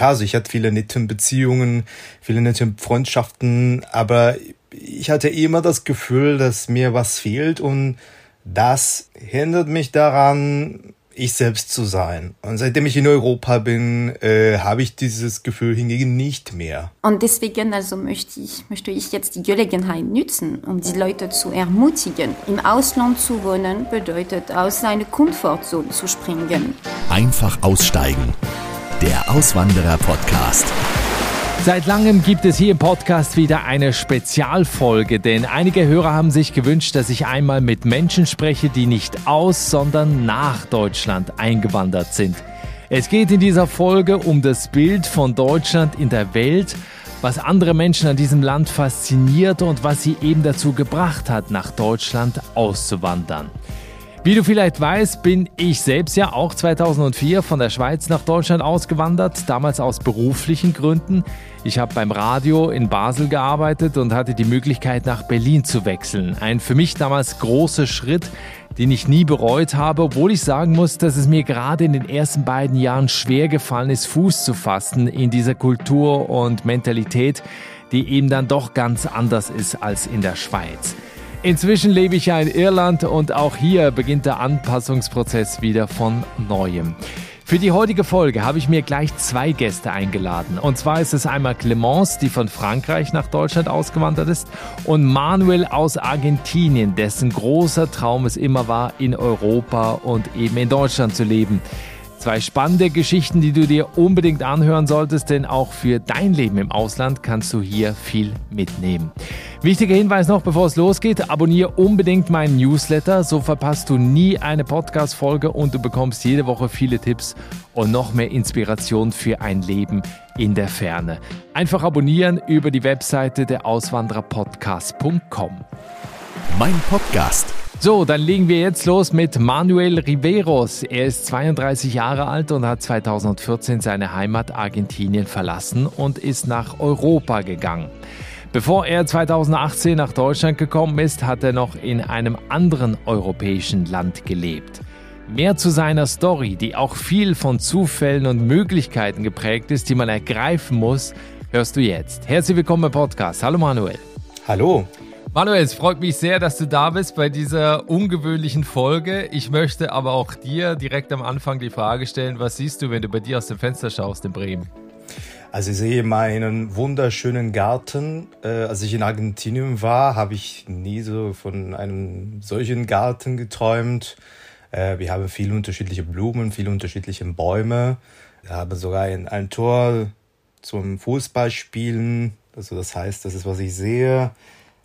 klar, also ich hatte viele nette Beziehungen, viele nette Freundschaften, aber ich hatte immer das Gefühl, dass mir was fehlt und das hindert mich daran, ich selbst zu sein. Und seitdem ich in Europa bin, äh, habe ich dieses Gefühl hingegen nicht mehr. Und deswegen also möchte ich, möchte ich jetzt die Gelegenheit nutzen, um die Leute zu ermutigen. Im Ausland zu wohnen bedeutet, aus seiner Komfortzone zu springen. Einfach aussteigen. Der Auswanderer-Podcast. Seit langem gibt es hier im Podcast wieder eine Spezialfolge, denn einige Hörer haben sich gewünscht, dass ich einmal mit Menschen spreche, die nicht aus, sondern nach Deutschland eingewandert sind. Es geht in dieser Folge um das Bild von Deutschland in der Welt, was andere Menschen an diesem Land fasziniert und was sie eben dazu gebracht hat, nach Deutschland auszuwandern. Wie du vielleicht weißt, bin ich selbst ja auch 2004 von der Schweiz nach Deutschland ausgewandert, damals aus beruflichen Gründen. Ich habe beim Radio in Basel gearbeitet und hatte die Möglichkeit, nach Berlin zu wechseln. Ein für mich damals großer Schritt, den ich nie bereut habe, obwohl ich sagen muss, dass es mir gerade in den ersten beiden Jahren schwer gefallen ist, Fuß zu fassen in dieser Kultur und Mentalität, die eben dann doch ganz anders ist als in der Schweiz. Inzwischen lebe ich ja in Irland und auch hier beginnt der Anpassungsprozess wieder von neuem. Für die heutige Folge habe ich mir gleich zwei Gäste eingeladen. Und zwar ist es einmal Clemence, die von Frankreich nach Deutschland ausgewandert ist, und Manuel aus Argentinien, dessen großer Traum es immer war, in Europa und eben in Deutschland zu leben. Zwei spannende Geschichten, die du dir unbedingt anhören solltest, denn auch für dein Leben im Ausland kannst du hier viel mitnehmen. Wichtiger Hinweis noch, bevor es losgeht, abonniere unbedingt meinen Newsletter, so verpasst du nie eine Podcast-Folge und du bekommst jede Woche viele Tipps und noch mehr Inspiration für ein Leben in der Ferne. Einfach abonnieren über die Webseite der Auswandererpodcast.com. Mein Podcast so, dann legen wir jetzt los mit Manuel Riveros. Er ist 32 Jahre alt und hat 2014 seine Heimat Argentinien verlassen und ist nach Europa gegangen. Bevor er 2018 nach Deutschland gekommen ist, hat er noch in einem anderen europäischen Land gelebt. Mehr zu seiner Story, die auch viel von Zufällen und Möglichkeiten geprägt ist, die man ergreifen muss, hörst du jetzt. Herzlich willkommen im Podcast. Hallo Manuel. Hallo. Manuel, es freut mich sehr, dass du da bist bei dieser ungewöhnlichen Folge. Ich möchte aber auch dir direkt am Anfang die Frage stellen, was siehst du, wenn du bei dir aus dem Fenster schaust in Bremen? Also ich sehe meinen wunderschönen Garten. Äh, als ich in Argentinien war, habe ich nie so von einem solchen Garten geträumt. Äh, wir haben viele unterschiedliche Blumen, viele unterschiedliche Bäume. Wir haben sogar ein, ein Tor zum Fußballspielen. Also das heißt, das ist, was ich sehe.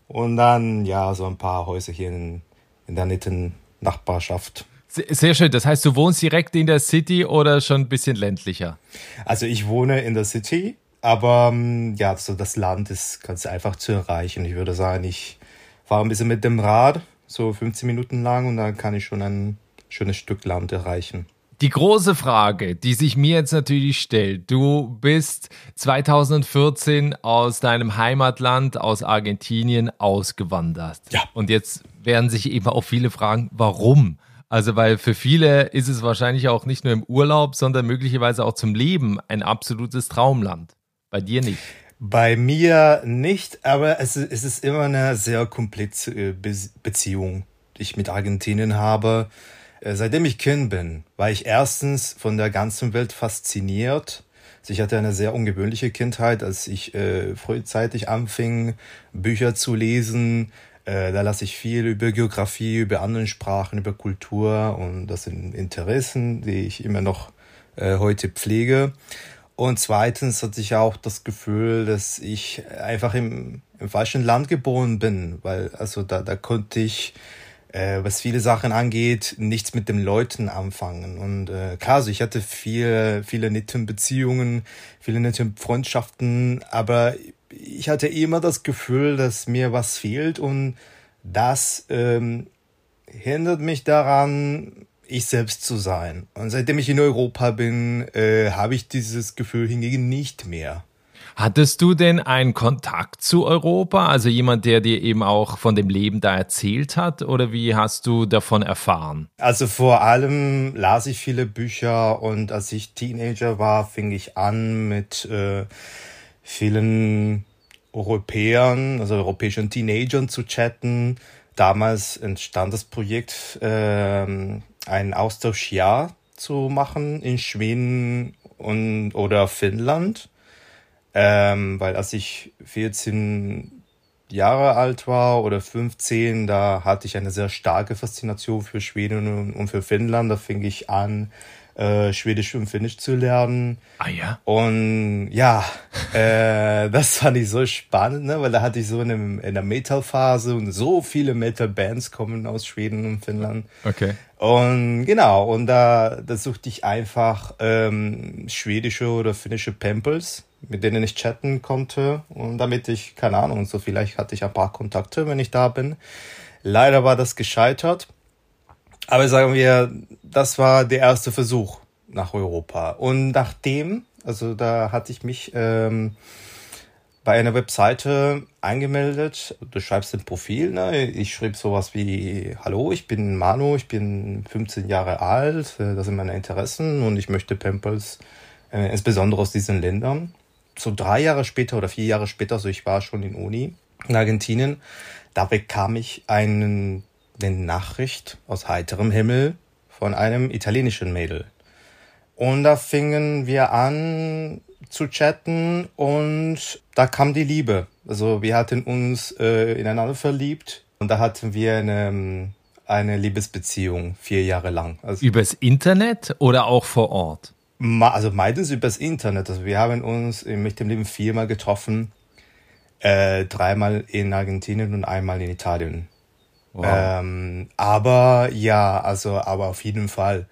Und dann, ja, so ein paar Häuser hier in, in der netten Nachbarschaft. Sehr schön. Das heißt, du wohnst direkt in der City oder schon ein bisschen ländlicher? Also ich wohne in der City, aber ähm, ja, so das Land ist ganz einfach zu erreichen. Ich würde sagen, ich fahre ein bisschen mit dem Rad, so 15 Minuten lang, und dann kann ich schon ein schönes Stück Land erreichen. Die große Frage, die sich mir jetzt natürlich stellt, du bist 2014 aus deinem Heimatland, aus Argentinien, ausgewandert. Ja. Und jetzt werden sich eben auch viele fragen, warum? Also, weil für viele ist es wahrscheinlich auch nicht nur im Urlaub, sondern möglicherweise auch zum Leben ein absolutes Traumland. Bei dir nicht. Bei mir nicht, aber es, es ist immer eine sehr komplexe Beziehung, die ich mit Argentinien habe. Äh, seitdem ich Kind bin, war ich erstens von der ganzen Welt fasziniert. Also ich hatte eine sehr ungewöhnliche Kindheit, als ich äh, frühzeitig anfing, Bücher zu lesen. Äh, da lasse ich viel über Geografie, über andere Sprachen, über Kultur und das sind Interessen, die ich immer noch äh, heute pflege. Und zweitens hatte ich auch das Gefühl, dass ich einfach im, im falschen Land geboren bin, weil also da, da konnte ich äh, was viele Sachen angeht, nichts mit den Leuten anfangen. Und äh, klar, also ich hatte viel, viele nette Beziehungen, viele nette Freundschaften, aber ich hatte immer das Gefühl, dass mir was fehlt und das ähm, hindert mich daran, ich selbst zu sein. Und seitdem ich in Europa bin, äh, habe ich dieses Gefühl hingegen nicht mehr. Hattest du denn einen Kontakt zu Europa? Also jemand, der dir eben auch von dem Leben da erzählt hat? Oder wie hast du davon erfahren? Also vor allem las ich viele Bücher und als ich Teenager war, fing ich an mit äh, vielen Europäern, also europäischen Teenagern zu chatten. Damals entstand das Projekt, äh, ein Austauschjahr zu machen in Schweden und oder Finnland. Ähm, weil als ich 14 Jahre alt war oder 15, da hatte ich eine sehr starke Faszination für Schweden und für Finnland. Da fing ich an, äh, Schwedisch und Finnisch zu lernen. Ah ja. Und ja, äh, das fand ich so spannend, ne? weil da hatte ich so eine, in der Metal-Phase und so viele Metal-Bands kommen aus Schweden und Finnland. Okay. Und genau, und da, da suchte ich einfach ähm, schwedische oder finnische Pampels mit denen ich chatten konnte und damit ich, keine Ahnung, so vielleicht hatte ich ein paar Kontakte, wenn ich da bin. Leider war das gescheitert. Aber sagen wir, das war der erste Versuch nach Europa. Und nachdem, also da hatte ich mich ähm, bei einer Webseite eingemeldet. Du schreibst ein Profil. Ne? Ich schrieb sowas wie, hallo, ich bin Manu, ich bin 15 Jahre alt, äh, das sind meine Interessen und ich möchte Pampers, äh, insbesondere aus diesen Ländern so drei Jahre später oder vier Jahre später, so ich war schon in Uni in Argentinien, da bekam ich einen, eine Nachricht aus heiterem Himmel von einem italienischen Mädel. Und da fingen wir an zu chatten und da kam die Liebe. Also wir hatten uns äh, ineinander verliebt und da hatten wir eine, eine Liebesbeziehung vier Jahre lang. Also Übers Internet oder auch vor Ort? Also meistens übers Internet. Also wir haben uns mit dem Leben viermal getroffen. Äh, dreimal in Argentinien und einmal in Italien. Wow. Ähm, aber ja, also aber auf jeden Fall.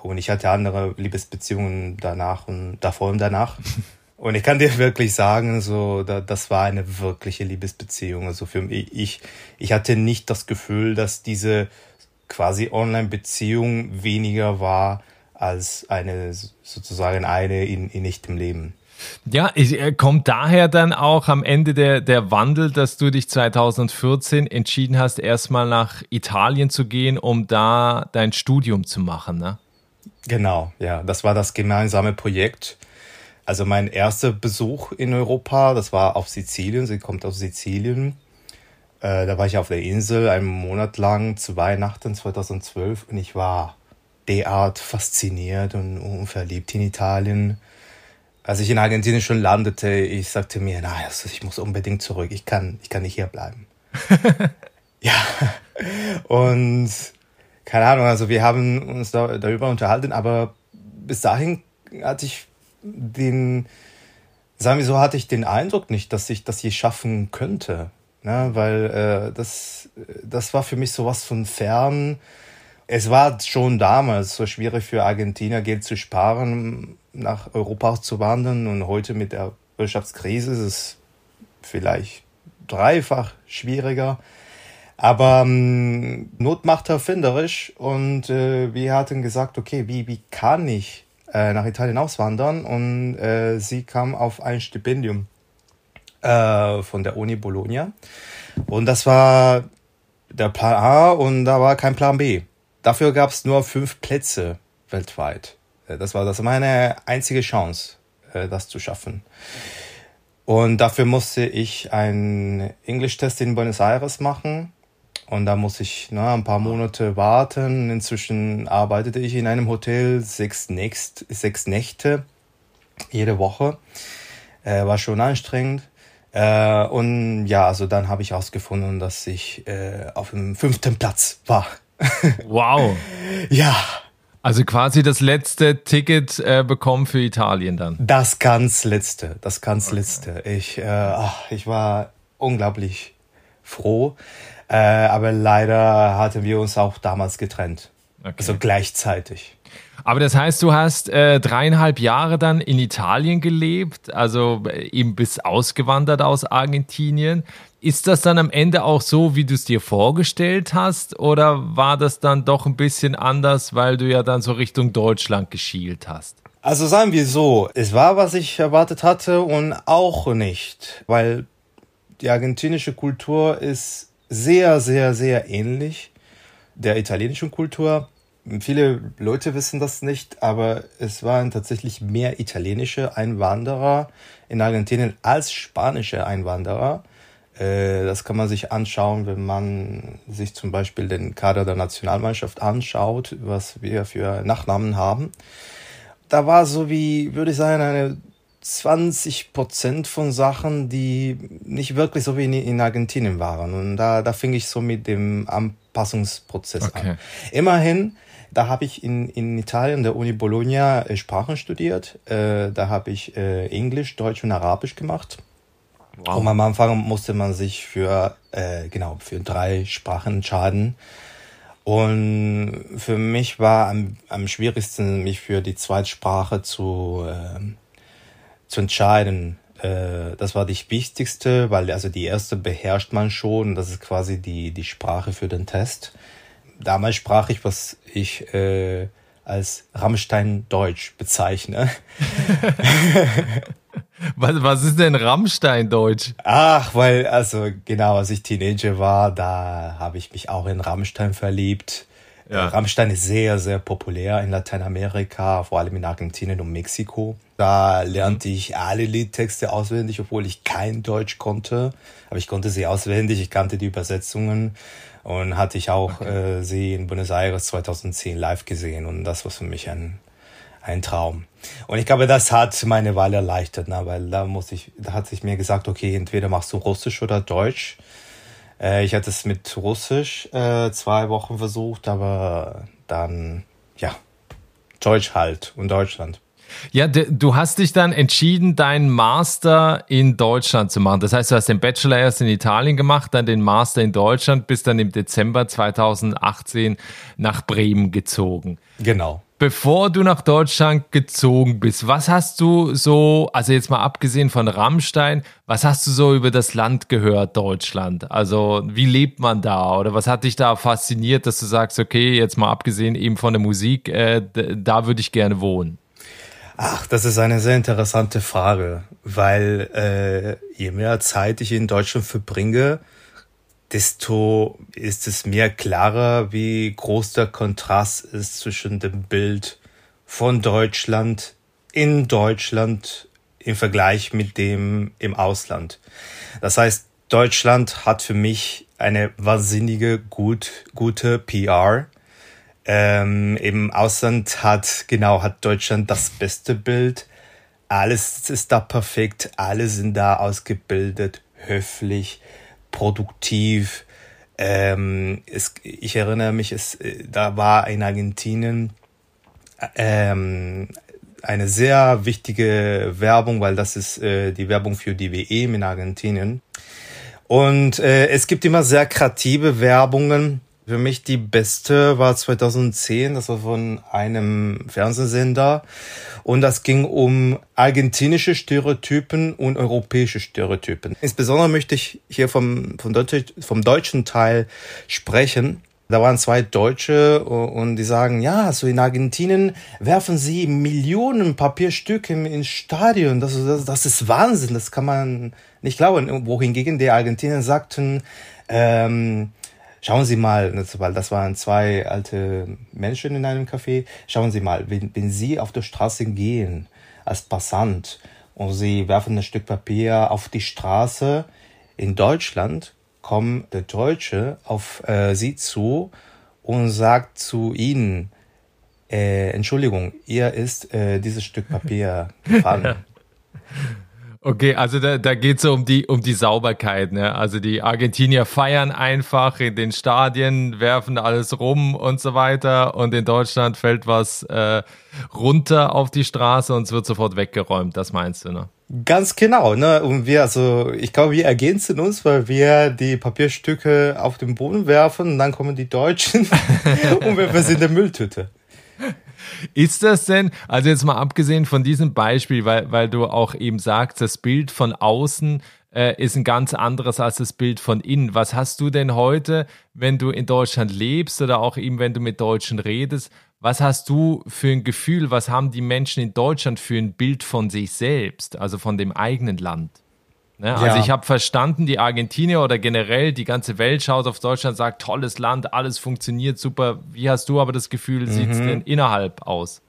Und ich hatte andere Liebesbeziehungen danach und davor und danach. und ich kann dir wirklich sagen, so da, das war eine wirkliche Liebesbeziehung. Also für mich, ich, ich hatte nicht das Gefühl, dass diese quasi Online-Beziehung weniger war als eine sozusagen eine in, in echtem Leben. Ja, äh, kommt daher dann auch am Ende der, der Wandel, dass du dich 2014 entschieden hast, erstmal nach Italien zu gehen, um da dein Studium zu machen, ne? Genau, ja, das war das gemeinsame Projekt. Also mein erster Besuch in Europa, das war auf Sizilien, sie kommt aus Sizilien. Äh, da war ich auf der Insel einen Monat lang zu Weihnachten 2012 und ich war derart fasziniert und, und verliebt in Italien. Als ich in Argentinien schon landete, ich sagte mir, na, also ich muss unbedingt zurück. Ich kann, ich kann nicht hier bleiben. ja. Und keine Ahnung, also wir haben uns da, darüber unterhalten, aber bis dahin hatte ich den, sagen wir so, hatte ich den Eindruck nicht, dass ich das hier schaffen könnte. Ne? Weil äh, das, das war für mich sowas von fern es war schon damals so schwierig für Argentinier Geld zu sparen, nach Europa zu wandern und heute mit der Wirtschaftskrise ist es vielleicht dreifach schwieriger. Aber ähm, Not macht erfinderisch und äh, wir hatten gesagt, okay, wie, wie kann ich äh, nach Italien auswandern? Und äh, sie kam auf ein Stipendium äh, von der Uni Bologna. Und das war der Plan A und da war kein Plan B. Dafür gab es nur fünf Plätze weltweit. Äh, das war das meine einzige Chance, äh, das zu schaffen. Und dafür musste ich einen Englisch-Test in Buenos Aires machen. Und da muss ich ne, ein paar Monate warten. Inzwischen arbeitete ich in einem Hotel sechs, Nächt, sechs Nächte jede Woche. Äh, war schon anstrengend. Äh, und ja, also dann habe ich herausgefunden, dass ich äh, auf dem fünften Platz war Wow. ja. Also quasi das letzte Ticket äh, bekommen für Italien dann. Das ganz letzte, das ganz okay. letzte. Ich, äh, ach, ich war unglaublich froh, äh, aber leider hatten wir uns auch damals getrennt. Okay. Also gleichzeitig. Aber das heißt, du hast äh, dreieinhalb Jahre dann in Italien gelebt, also äh, eben bis ausgewandert aus Argentinien. Ist das dann am Ende auch so, wie du es dir vorgestellt hast, oder war das dann doch ein bisschen anders, weil du ja dann so Richtung Deutschland geschielt hast? Also sagen wir so, es war, was ich erwartet hatte und auch nicht, weil die argentinische Kultur ist sehr, sehr, sehr ähnlich der italienischen Kultur. Viele Leute wissen das nicht, aber es waren tatsächlich mehr italienische Einwanderer in Argentinien als spanische Einwanderer. Äh, das kann man sich anschauen, wenn man sich zum Beispiel den Kader der Nationalmannschaft anschaut, was wir für Nachnamen haben da war so wie, würde ich sagen, eine 20 Prozent von Sachen, die nicht wirklich so wie in, in, Argentinien waren. Und da, da fing ich so mit dem Anpassungsprozess okay. an. Immerhin, da habe ich in, in Italien, der Uni Bologna, äh, Sprachen studiert. Äh, da habe ich äh, Englisch, Deutsch und Arabisch gemacht. Wow. Und am Anfang musste man sich für, äh, genau, für drei Sprachen entscheiden. Und für mich war am, am schwierigsten, mich für die Zweitsprache zu, äh, zu entscheiden. Äh, das war die wichtigste, weil also die erste beherrscht man schon. Das ist quasi die, die Sprache für den Test. Damals sprach ich, was ich äh, als Rammstein Deutsch bezeichne. Was, was ist denn Rammstein-Deutsch? Ach, weil, also genau, als ich Teenager war, da habe ich mich auch in Rammstein verliebt. Ja. Rammstein ist sehr, sehr populär in Lateinamerika, vor allem in Argentinien und Mexiko. Da lernte ich alle Liedtexte auswendig, obwohl ich kein Deutsch konnte. Aber ich konnte sie auswendig, ich kannte die Übersetzungen und hatte ich auch okay. äh, sie in Buenos Aires 2010 live gesehen. Und das war für mich ein ein Traum. Und ich glaube, das hat meine Wahl erleichtert, ne? weil da muss ich, da hat sich mir gesagt, okay, entweder machst du Russisch oder Deutsch. Äh, ich hatte es mit Russisch äh, zwei Wochen versucht, aber dann, ja, Deutsch halt und Deutschland. Ja, du hast dich dann entschieden, deinen Master in Deutschland zu machen. Das heißt, du hast den Bachelor erst in Italien gemacht, dann den Master in Deutschland, bist dann im Dezember 2018 nach Bremen gezogen. Genau. Bevor du nach Deutschland gezogen bist, was hast du so, also jetzt mal abgesehen von Rammstein, was hast du so über das Land gehört, Deutschland? Also wie lebt man da? Oder was hat dich da fasziniert, dass du sagst, okay, jetzt mal abgesehen eben von der Musik, äh, da würde ich gerne wohnen? Ach, das ist eine sehr interessante Frage, weil äh, je mehr Zeit ich in Deutschland verbringe, desto ist es mir klarer, wie groß der Kontrast ist zwischen dem Bild von Deutschland in Deutschland im Vergleich mit dem im Ausland. Das heißt, Deutschland hat für mich eine wahnsinnige gut, gute PR. Ähm, Im Ausland hat, genau, hat Deutschland das beste Bild. Alles ist da perfekt, alle sind da ausgebildet, höflich, produktiv. Ähm, es, ich erinnere mich, es, da war in Argentinien ähm, eine sehr wichtige Werbung, weil das ist äh, die Werbung für die WM in Argentinien. Und äh, es gibt immer sehr kreative Werbungen, für mich die beste war 2010, das war von einem Fernsehsender. Und das ging um argentinische Stereotypen und europäische Stereotypen. Insbesondere möchte ich hier vom, vom, Deutsch, vom deutschen Teil sprechen. Da waren zwei Deutsche und die sagen, ja, so in Argentinien werfen sie Millionen Papierstücke ins Stadion. Das, das, das ist Wahnsinn, das kann man nicht glauben. Wohingegen die Argentinier sagten, ähm, Schauen Sie mal, weil das waren zwei alte Menschen in einem Café. Schauen Sie mal, wenn, wenn Sie auf der Straße gehen als Passant und Sie werfen ein Stück Papier auf die Straße in Deutschland, kommt der Deutsche auf äh, Sie zu und sagt zu Ihnen, äh, Entschuldigung, ihr ist äh, dieses Stück Papier gefallen. Okay, also da, da geht es so um die, um die Sauberkeit. Ne? Also die Argentinier feiern einfach in den Stadien, werfen alles rum und so weiter. Und in Deutschland fällt was äh, runter auf die Straße und es wird sofort weggeräumt. Das meinst du, ne? Ganz genau, ne? Und wir, also ich glaube, wir ergänzen uns, weil wir die Papierstücke auf den Boden werfen und dann kommen die Deutschen und wir sind in der Mülltüte. Ist das denn, also jetzt mal abgesehen von diesem Beispiel, weil, weil du auch eben sagst, das Bild von außen äh, ist ein ganz anderes als das Bild von innen. Was hast du denn heute, wenn du in Deutschland lebst oder auch eben, wenn du mit Deutschen redest, Was hast du für ein Gefühl, was haben die Menschen in Deutschland für ein Bild von sich selbst, also von dem eigenen Land? Ne? Also ja. ich habe verstanden, die Argentinier oder generell die ganze Welt schaut auf Deutschland, sagt, tolles Land, alles funktioniert super. Wie hast du aber das Gefühl, sieht es mhm. denn innerhalb aus?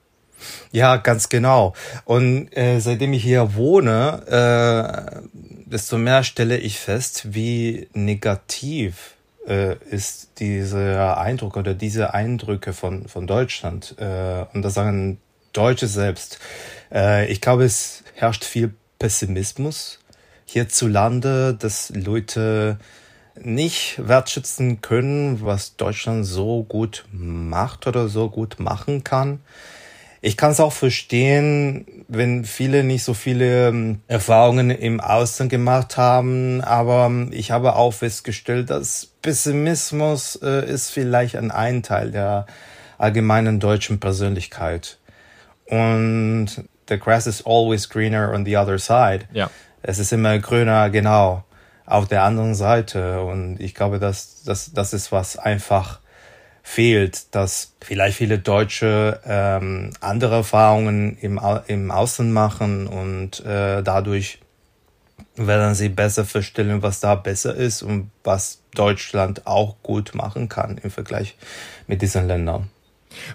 Ja, ganz genau. Und äh, seitdem ich hier wohne, äh, desto mehr stelle ich fest, wie negativ äh, ist dieser Eindruck oder diese Eindrücke von, von Deutschland. Äh, und das sagen Deutsche selbst. Äh, ich glaube, es herrscht viel Pessimismus hierzulande, dass Leute nicht wertschätzen können, was Deutschland so gut macht oder so gut machen kann. Ich kann es auch verstehen, wenn viele nicht so viele ähm, Erfahrungen im Ausland gemacht haben, aber ähm, ich habe auch festgestellt, dass Pessimismus äh, ist vielleicht ein, ein Teil der allgemeinen deutschen Persönlichkeit. Und the grass is always greener on the other side. Ja. Es ist immer grüner, genau, auf der anderen Seite. Und ich glaube, dass das, das ist was einfach fehlt, dass vielleicht viele Deutsche ähm, andere Erfahrungen im, im Außen machen und äh, dadurch werden sie besser verstehen, was da besser ist und was Deutschland auch gut machen kann im Vergleich mit diesen Ländern.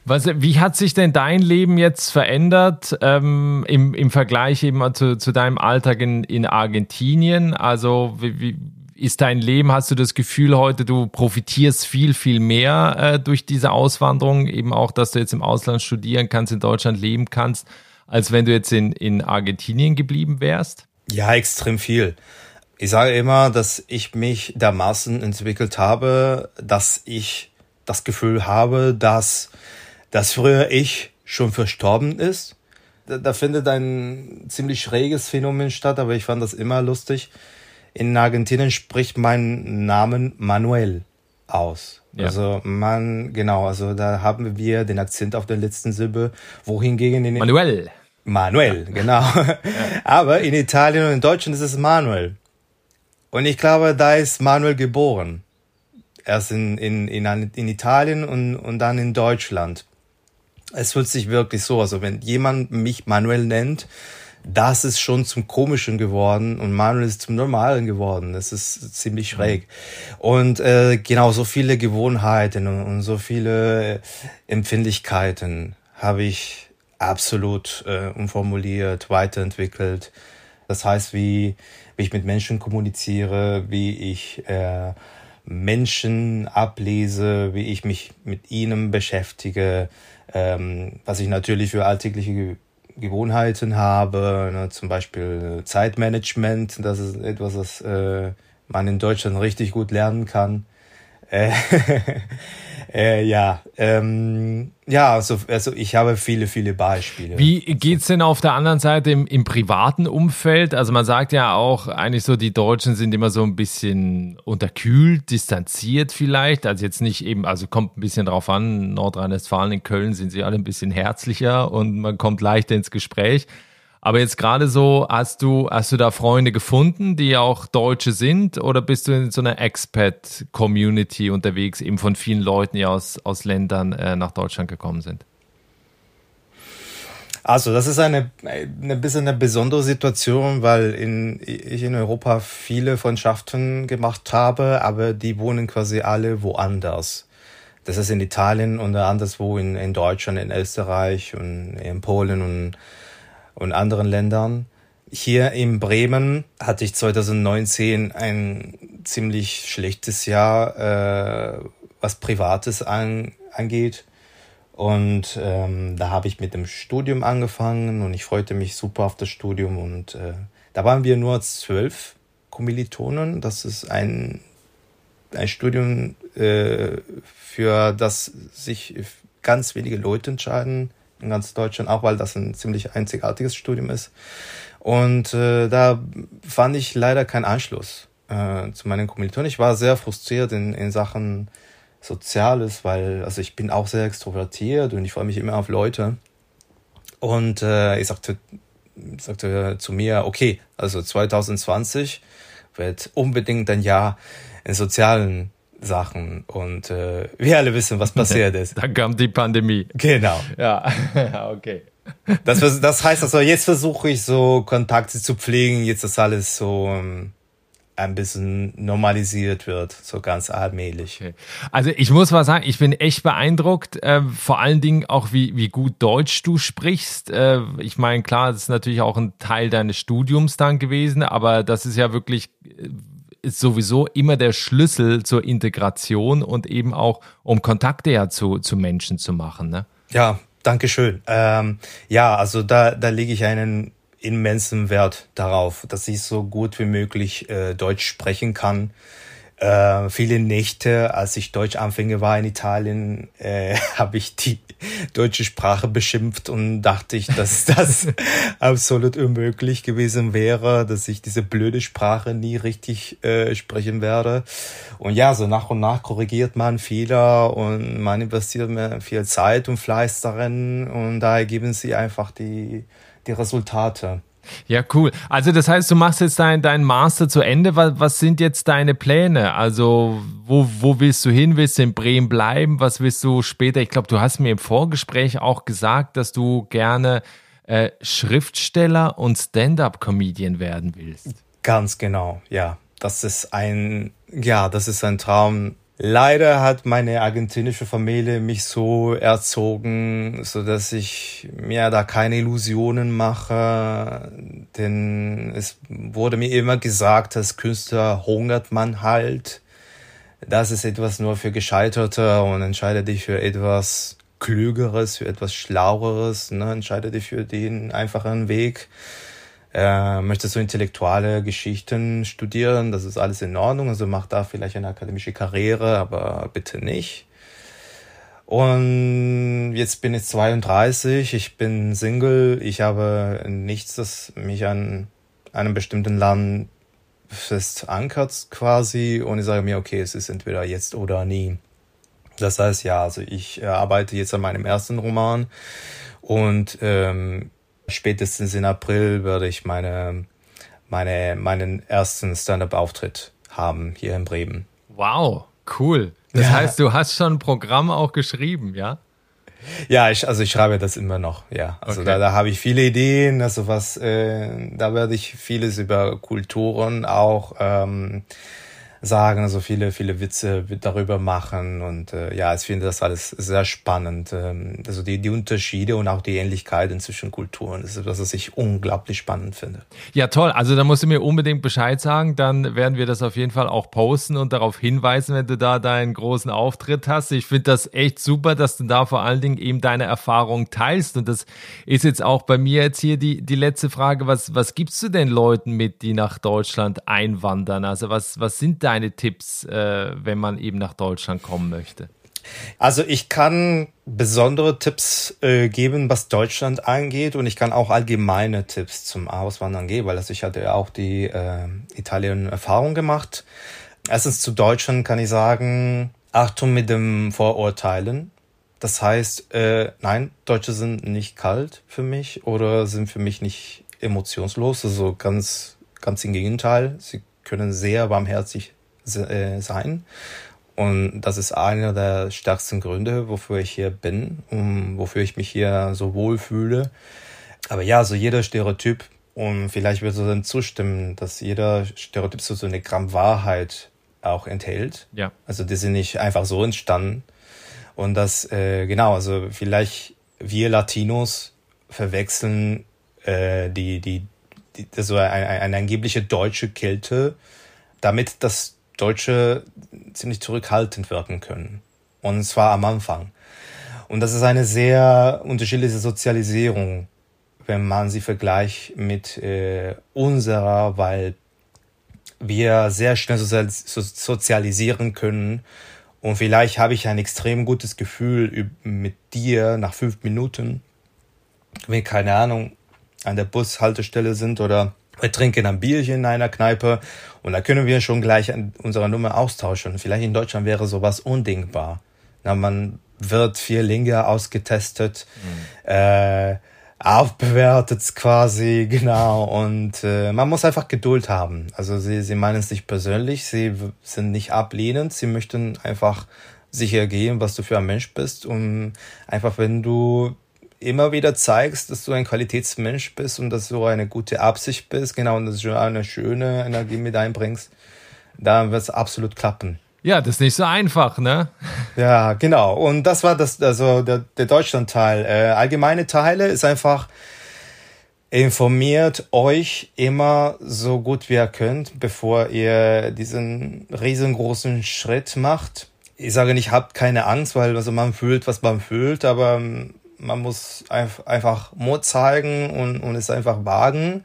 Was, wie hat sich denn dein Leben jetzt verändert ähm, im, im Vergleich eben zu, zu deinem Alltag in, in Argentinien? Also wie, wie, ist dein Leben, hast du das Gefühl heute, du profitierst viel, viel mehr äh, durch diese Auswanderung, eben auch, dass du jetzt im Ausland studieren kannst, in Deutschland leben kannst, als wenn du jetzt in, in Argentinien geblieben wärst? Ja, extrem viel. Ich sage immer, dass ich mich dermaßen entwickelt habe, dass ich das Gefühl habe, dass das früher ich schon verstorben ist. Da, da findet ein ziemlich schräges Phänomen statt, aber ich fand das immer lustig in Argentinien spricht mein Namen Manuel aus. Ja. Also man, genau, also da haben wir den Akzent auf der letzten Silbe, wohingegen in Manuel. Manuel, ja. genau. Ja. Aber in Italien und in Deutschland ist es Manuel. Und ich glaube, da ist Manuel geboren. Erst in, in, in, in Italien und, und dann in Deutschland. Es fühlt sich wirklich so, also wenn jemand mich Manuel nennt, das ist schon zum Komischen geworden und Manuel ist zum Normalen geworden. Das ist ziemlich schräg. Und äh, genau so viele Gewohnheiten und, und so viele Empfindlichkeiten habe ich absolut äh, umformuliert, weiterentwickelt. Das heißt, wie, wie ich mit Menschen kommuniziere, wie ich äh, Menschen ablese, wie ich mich mit ihnen beschäftige, ähm, was ich natürlich für alltägliche Gewohnheiten habe, ne, zum Beispiel Zeitmanagement, das ist etwas, das äh, man in Deutschland richtig gut lernen kann. Äh, äh, ja, ähm, ja, also, also ich habe viele, viele Beispiele. Wie geht's denn auf der anderen Seite im, im privaten Umfeld? Also man sagt ja auch eigentlich so, die Deutschen sind immer so ein bisschen unterkühlt, distanziert vielleicht. Also jetzt nicht eben, also kommt ein bisschen drauf an, Nordrhein-Westfalen, in Köln sind sie alle ein bisschen herzlicher und man kommt leichter ins Gespräch. Aber jetzt gerade so, hast du, hast du da Freunde gefunden, die auch Deutsche sind, oder bist du in so einer Expat-Community unterwegs, eben von vielen Leuten, die aus, aus Ländern äh, nach Deutschland gekommen sind? Also, das ist eine, eine bisschen eine besondere Situation, weil in, ich in Europa viele Freundschaften gemacht habe, aber die wohnen quasi alle woanders. Das ist in Italien und anderswo in, in Deutschland, in Österreich und in Polen und und anderen Ländern. Hier in Bremen hatte ich 2019 ein ziemlich schlechtes Jahr, äh, was Privates an, angeht. Und ähm, da habe ich mit dem Studium angefangen und ich freute mich super auf das Studium. Und äh, da waren wir nur zwölf Kommilitonen. Das ist ein, ein Studium, äh, für das sich ganz wenige Leute entscheiden in ganz Deutschland, auch weil das ein ziemlich einzigartiges Studium ist. Und äh, da fand ich leider keinen Anschluss äh, zu meinen Kommilitonen. Ich war sehr frustriert in, in Sachen Soziales, weil also ich bin auch sehr extrovertiert und ich freue mich immer auf Leute. Und äh, ich sagte, sagte zu mir, okay, also 2020 wird unbedingt ein Jahr in sozialen Sachen und äh, wir alle wissen, was passiert ist. Dann kam die Pandemie. Genau. Ja, okay. Das, das heißt also, jetzt versuche ich so Kontakte zu pflegen, jetzt ist alles so ähm, ein bisschen normalisiert wird, so ganz allmählich. Okay. Also ich muss mal sagen, ich bin echt beeindruckt, äh, vor allen Dingen auch, wie, wie gut Deutsch du sprichst. Äh, ich meine, klar, das ist natürlich auch ein Teil deines Studiums dann gewesen, aber das ist ja wirklich äh, ist sowieso immer der Schlüssel zur Integration und eben auch, um Kontakte ja zu, zu Menschen zu machen. Ne? Ja, danke schön. Ähm, ja, also da, da lege ich einen immensen Wert darauf, dass ich so gut wie möglich äh, Deutsch sprechen kann. Äh, viele Nächte, als ich Deutschanfänger war in Italien, äh, habe ich die deutsche Sprache beschimpft und dachte ich, dass das absolut unmöglich gewesen wäre, dass ich diese blöde Sprache nie richtig äh, sprechen werde. Und ja, so nach und nach korrigiert man Fehler und man investiert mehr viel Zeit und Fleiß darin und da ergeben sie einfach die, die Resultate. Ja, cool. Also das heißt, du machst jetzt dein, dein Master zu Ende. Was, was sind jetzt deine Pläne? Also wo, wo willst du hin? Willst du in Bremen bleiben? Was willst du später? Ich glaube, du hast mir im Vorgespräch auch gesagt, dass du gerne äh, Schriftsteller und Stand-up-Comedian werden willst. Ganz genau, ja. Das ist ein, ja, das ist ein Traum, Leider hat meine argentinische Familie mich so erzogen, so dass ich mir da keine Illusionen mache, denn es wurde mir immer gesagt, als Künstler hungert man halt. Das ist etwas nur für Gescheiterte und entscheide dich für etwas Klügeres, für etwas Schlaueres, ne? entscheide dich für den einfachen Weg äh, möchtest du intellektuelle Geschichten studieren, das ist alles in Ordnung, also mach da vielleicht eine akademische Karriere, aber bitte nicht. Und jetzt bin ich 32, ich bin Single, ich habe nichts, das mich an einem bestimmten Land fest ankert quasi. Und ich sage mir, okay, es ist entweder jetzt oder nie. Das heißt ja, also ich arbeite jetzt an meinem ersten Roman. Und ähm, spätestens in April werde ich meine, meine, meinen ersten Stand-up-Auftritt haben hier in Bremen. Wow, cool. Das ja. heißt, du hast schon ein Programm auch geschrieben, ja? Ja, ich, also ich schreibe das immer noch, ja. Also okay. da, da habe ich viele Ideen, also was, äh, da werde ich vieles über Kulturen auch ähm, sagen, also viele, viele Witze darüber machen und äh, ja, ich finde das alles sehr spannend. Ähm, also die, die Unterschiede und auch die Ähnlichkeiten zwischen Kulturen, das ist etwas, was ich unglaublich spannend finde. Ja, toll. Also da musst du mir unbedingt Bescheid sagen, dann werden wir das auf jeden Fall auch posten und darauf hinweisen, wenn du da deinen großen Auftritt hast. Ich finde das echt super, dass du da vor allen Dingen eben deine Erfahrung teilst und das ist jetzt auch bei mir jetzt hier die, die letzte Frage, was, was gibst du den Leuten mit, die nach Deutschland einwandern? Also was, was sind da deine Tipps, äh, wenn man eben nach Deutschland kommen möchte? Also ich kann besondere Tipps äh, geben, was Deutschland angeht und ich kann auch allgemeine Tipps zum Auswandern geben, weil ich hatte ja auch die äh, Italien-Erfahrung gemacht. Erstens zu Deutschland kann ich sagen, Achtung mit dem Vorurteilen. Das heißt, äh, nein, Deutsche sind nicht kalt für mich oder sind für mich nicht emotionslos. Also ganz, ganz im Gegenteil. Sie können sehr barmherzig sein. Und das ist einer der stärksten Gründe, wofür ich hier bin und wofür ich mich hier so wohl fühle. Aber ja, so jeder Stereotyp, und vielleicht wirst du dann zustimmen, dass jeder Stereotyp so, so eine Gramm Wahrheit auch enthält. Ja. Also die sind nicht einfach so entstanden. Und das, äh, genau, also vielleicht wir Latinos verwechseln äh, die, die, die, so eine, eine angebliche deutsche Kälte damit das Deutsche ziemlich zurückhaltend wirken können. Und zwar am Anfang. Und das ist eine sehr unterschiedliche Sozialisierung, wenn man sie vergleicht mit äh, unserer, weil wir sehr schnell sozialisieren können. Und vielleicht habe ich ein extrem gutes Gefühl mit dir nach fünf Minuten, wenn keine Ahnung, an der Bushaltestelle sind oder wir trinken ein Bierchen in einer Kneipe und da können wir schon gleich unsere Nummer austauschen. Vielleicht in Deutschland wäre sowas undenkbar. Na, man wird viel länger ausgetestet. Mhm. Äh, aufbewertet quasi, genau. Und äh, man muss einfach Geduld haben. Also sie, sie meinen es nicht persönlich, sie sind nicht ablehnend, sie möchten einfach sicher gehen, was du für ein Mensch bist. Und einfach, wenn du immer wieder zeigst, dass du ein Qualitätsmensch bist und dass du eine gute Absicht bist, genau, und dass du eine schöne Energie mit einbringst, dann wird es absolut klappen. Ja, das ist nicht so einfach, ne? Ja, genau. Und das war das, also der, der Deutschland-Teil. Äh, allgemeine Teile ist einfach informiert euch immer so gut wie ihr könnt, bevor ihr diesen riesengroßen Schritt macht. Ich sage nicht, habt keine Angst, weil also man fühlt, was man fühlt, aber man muss einfach Mut zeigen und, und es einfach wagen.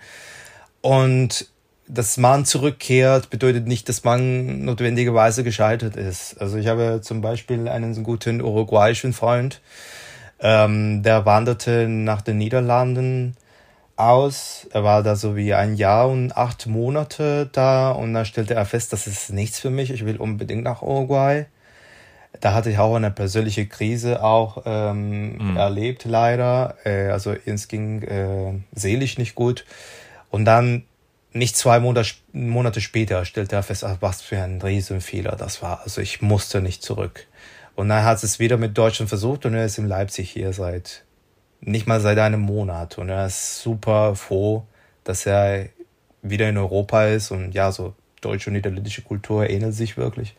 Und dass man zurückkehrt, bedeutet nicht, dass man notwendigerweise gescheitert ist. Also ich habe zum Beispiel einen guten uruguayischen Freund, ähm, der wanderte nach den Niederlanden aus. Er war da so wie ein Jahr und acht Monate da und dann stellte er fest, das ist nichts für mich, ich will unbedingt nach Uruguay. Da hatte ich auch eine persönliche Krise auch ähm, mhm. erlebt, leider. Äh, also es ging äh, seelisch nicht gut. Und dann nicht zwei Monate, später stellte er fest, ach, was für ein Riesenfehler das war. Also ich musste nicht zurück. Und dann hat es wieder mit Deutschland versucht und er ist in Leipzig hier seit nicht mal seit einem Monat. Und er ist super froh, dass er wieder in Europa ist und ja, so deutsche und niederländische Kultur ähnelt sich wirklich.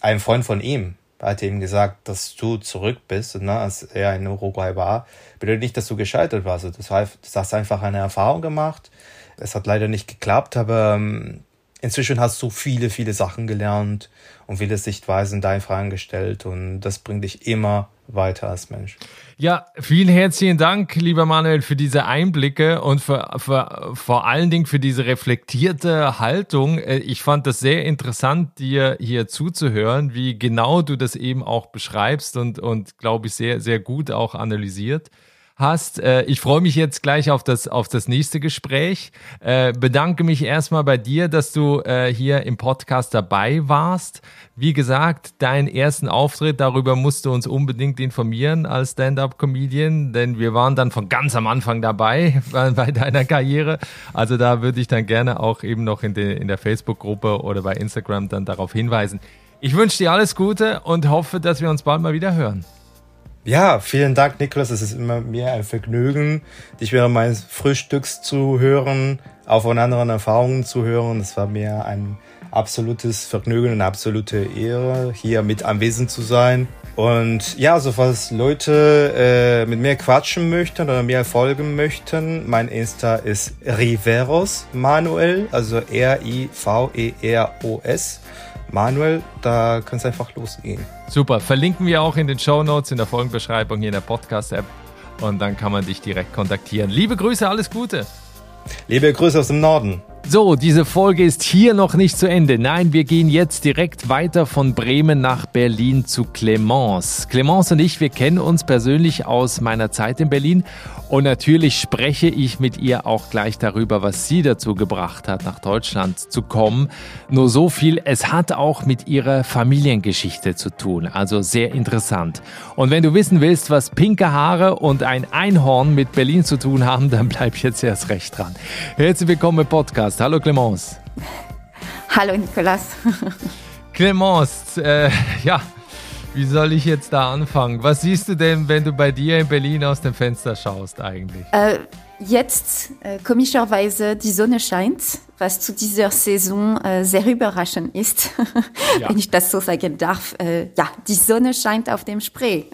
Ein Freund von ihm hat ihm gesagt, dass du zurück bist, ne, als er in Uruguay war, bedeutet nicht, dass du gescheitert warst. Das heißt, du hast einfach eine Erfahrung gemacht es hat leider nicht geklappt, aber ähm, inzwischen hast du viele, viele Sachen gelernt und viele Sichtweisen deinen Fragen gestellt und das bringt dich immer weiter als Mensch. Ja, vielen herzlichen Dank, lieber Manuel, für diese Einblicke und für, für, vor allen Dingen für diese reflektierte Haltung. Äh, ich fand das sehr interessant, dir hier zuzuhören, wie genau du das eben auch beschreibst und, und glaube ich, sehr, sehr gut auch analysiert hast. Äh, ich freue mich jetzt gleich auf das, auf das nächste Gespräch. Äh, bedanke mich erstmal bei dir, dass du äh, hier im Podcast dabei warst. Wie gesagt, deinen ersten Auftritt, darüber musst du uns unbedingt informieren als Stand-up-Comedian, denn wir waren dann von ganz am Anfang dabei bei, bei deiner Karriere. Also da würde ich dann gerne auch eben noch in, de, in der Facebook-Gruppe oder bei Instagram dann darauf hinweisen. Ich wünsche dir alles Gute und hoffe, dass wir uns bald mal wieder hören. Ja, vielen Dank, Niklas. Es ist immer mir ein Vergnügen, dich während meines Frühstücks zu hören, auch von anderen Erfahrungen zu hören. Es war mir ein absolutes Vergnügen eine absolute Ehre, hier mit anwesend zu sein. Und ja, also falls Leute äh, mit mir quatschen möchten oder mir folgen möchten, mein Insta ist Riveros Manuel, also R-I-V-E-R-O-S. Manuel, da kann es einfach losgehen. Super, verlinken wir auch in den Show Notes, in der Folgenbeschreibung hier in der Podcast-App und dann kann man dich direkt kontaktieren. Liebe Grüße, alles Gute. Liebe Grüße aus dem Norden. So, diese Folge ist hier noch nicht zu Ende. Nein, wir gehen jetzt direkt weiter von Bremen nach Berlin zu Clemence. Clemence und ich, wir kennen uns persönlich aus meiner Zeit in Berlin und natürlich spreche ich mit ihr auch gleich darüber, was sie dazu gebracht hat, nach Deutschland zu kommen. Nur so viel, es hat auch mit ihrer Familiengeschichte zu tun, also sehr interessant. Und wenn du wissen willst, was pinke Haare und ein Einhorn mit Berlin zu tun haben, dann bleib jetzt erst recht dran. Herzlich willkommen im Podcast. Hallo Clemence. Hallo Nicolas. Clemence, äh, ja, wie soll ich jetzt da anfangen? Was siehst du denn, wenn du bei dir in Berlin aus dem Fenster schaust eigentlich? Äh, jetzt äh, komischerweise die Sonne scheint, was zu dieser Saison äh, sehr überraschend ist, ja. wenn ich das so sagen darf. Äh, ja, die Sonne scheint auf dem Spree.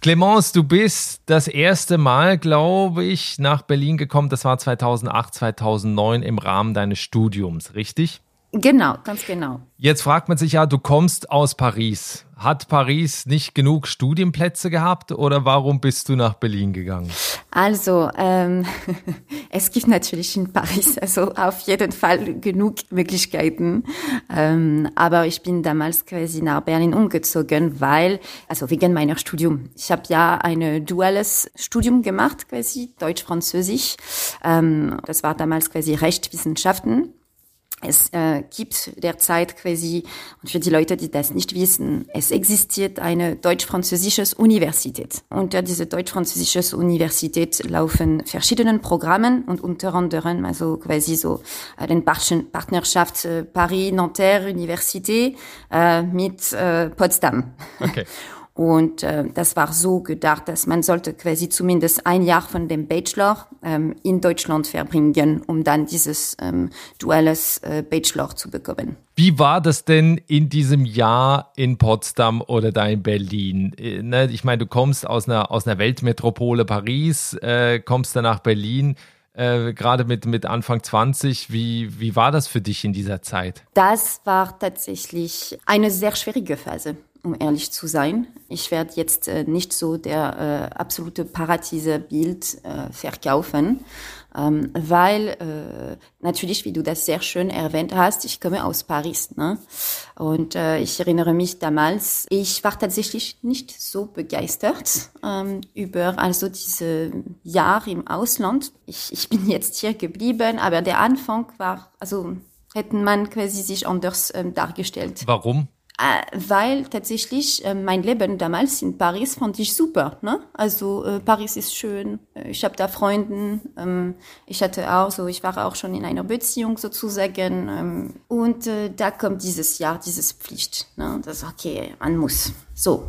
Clemence, du bist das erste Mal, glaube ich, nach Berlin gekommen. Das war 2008, 2009 im Rahmen deines Studiums, richtig? Genau, ganz genau. Jetzt fragt man sich ja, du kommst aus Paris. Hat Paris nicht genug Studienplätze gehabt oder warum bist du nach Berlin gegangen? Also, ähm, es gibt natürlich in Paris also auf jeden Fall genug Möglichkeiten. Ähm, aber ich bin damals quasi nach Berlin umgezogen, weil, also wegen meiner Studium. Ich habe ja ein duales Studium gemacht, quasi Deutsch-Französisch. Ähm, das war damals quasi Rechtswissenschaften. Es äh, gibt derzeit quasi, und für die Leute, die das nicht wissen, es existiert eine deutsch-französische Universität. Unter diese deutsch-französische Universität laufen verschiedene Programme und unter anderem also quasi so äh, den Partnerschaft äh, Paris-Nanterre Universität äh, mit äh, Potsdam. Okay. Und äh, das war so gedacht, dass man sollte quasi zumindest ein Jahr von dem Bachelor ähm, in Deutschland verbringen, um dann dieses ähm, duelles äh, Bachelor zu bekommen. Wie war das denn in diesem Jahr in Potsdam oder da in Berlin? Äh, ne? Ich meine, du kommst aus einer, aus einer Weltmetropole Paris, äh, kommst dann nach Berlin. Äh, gerade mit, mit Anfang 20. Wie, wie war das für dich in dieser Zeit? Das war tatsächlich eine sehr schwierige Phase um ehrlich zu sein. Ich werde jetzt äh, nicht so der äh, absolute Paradiese-Bild äh, verkaufen, ähm, weil äh, natürlich, wie du das sehr schön erwähnt hast, ich komme aus Paris. Ne? Und äh, ich erinnere mich damals, ich war tatsächlich nicht so begeistert ähm, über also diese Jahr im Ausland. Ich, ich bin jetzt hier geblieben, aber der Anfang war, also hätten man quasi sich anders ähm, dargestellt. Warum? Äh, weil tatsächlich äh, mein Leben damals in Paris fand ich super. Ne? Also äh, Paris ist schön, äh, ich habe da Freunde, ähm, ich hatte auch so, ich war auch schon in einer Beziehung sozusagen ähm, und äh, da kommt dieses Jahr, dieses Pflicht. Ne? Das okay, man muss. So.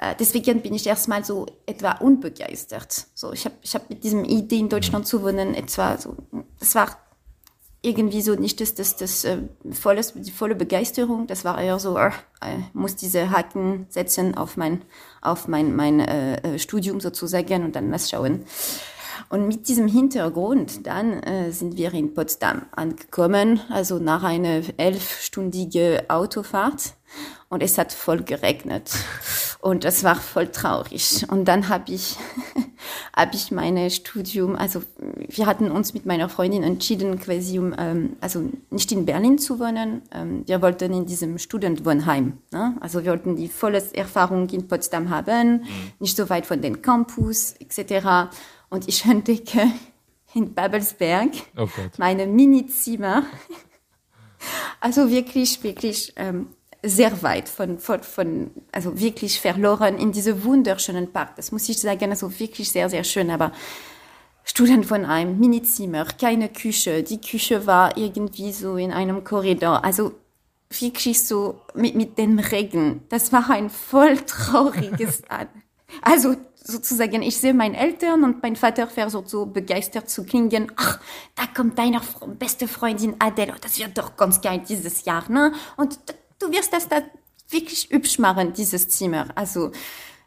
Äh, deswegen bin ich erstmal so etwa unbegeistert. So, ich habe ich hab mit diesem Idee in Deutschland zu wohnen etwa so, das war irgendwie so nicht das, das, das äh, volles, die volle Begeisterung. Das war eher so, äh, muss diese Haken setzen auf mein, auf mein, mein äh, äh, Studium sozusagen und dann das schauen. Und mit diesem Hintergrund dann äh, sind wir in Potsdam angekommen, also nach einer elfstündige Autofahrt und es hat voll geregnet und das war voll traurig. Und dann habe ich habe ich meine Studium, also wir hatten uns mit meiner Freundin entschieden, quasi um, ähm, also nicht in Berlin zu wohnen. Ähm, wir wollten in diesem Studentenwohnheim. Ne? Also wir wollten die volle Erfahrung in Potsdam haben, mhm. nicht so weit von den Campus etc. Und ich entdecke in Babelsberg oh meine Mini-Zimmer. Also wirklich, wirklich ähm, sehr weit von, von, von, also wirklich verloren in diese wunderschönen Park. Das muss ich sagen, also wirklich sehr, sehr schön, aber Student von einem Minizimmer, keine Küche. Die Küche war irgendwie so in einem Korridor. Also wirklich so mit, mit dem Regen. Das war ein voll trauriges, also sozusagen, ich sehe meine Eltern und mein Vater versucht so begeistert zu klingen. Ach, da kommt deine beste Freundin Adele. Das wird doch ganz geil dieses Jahr, ne? Und du wirst das da wirklich hübsch machen, dieses Zimmer. Also,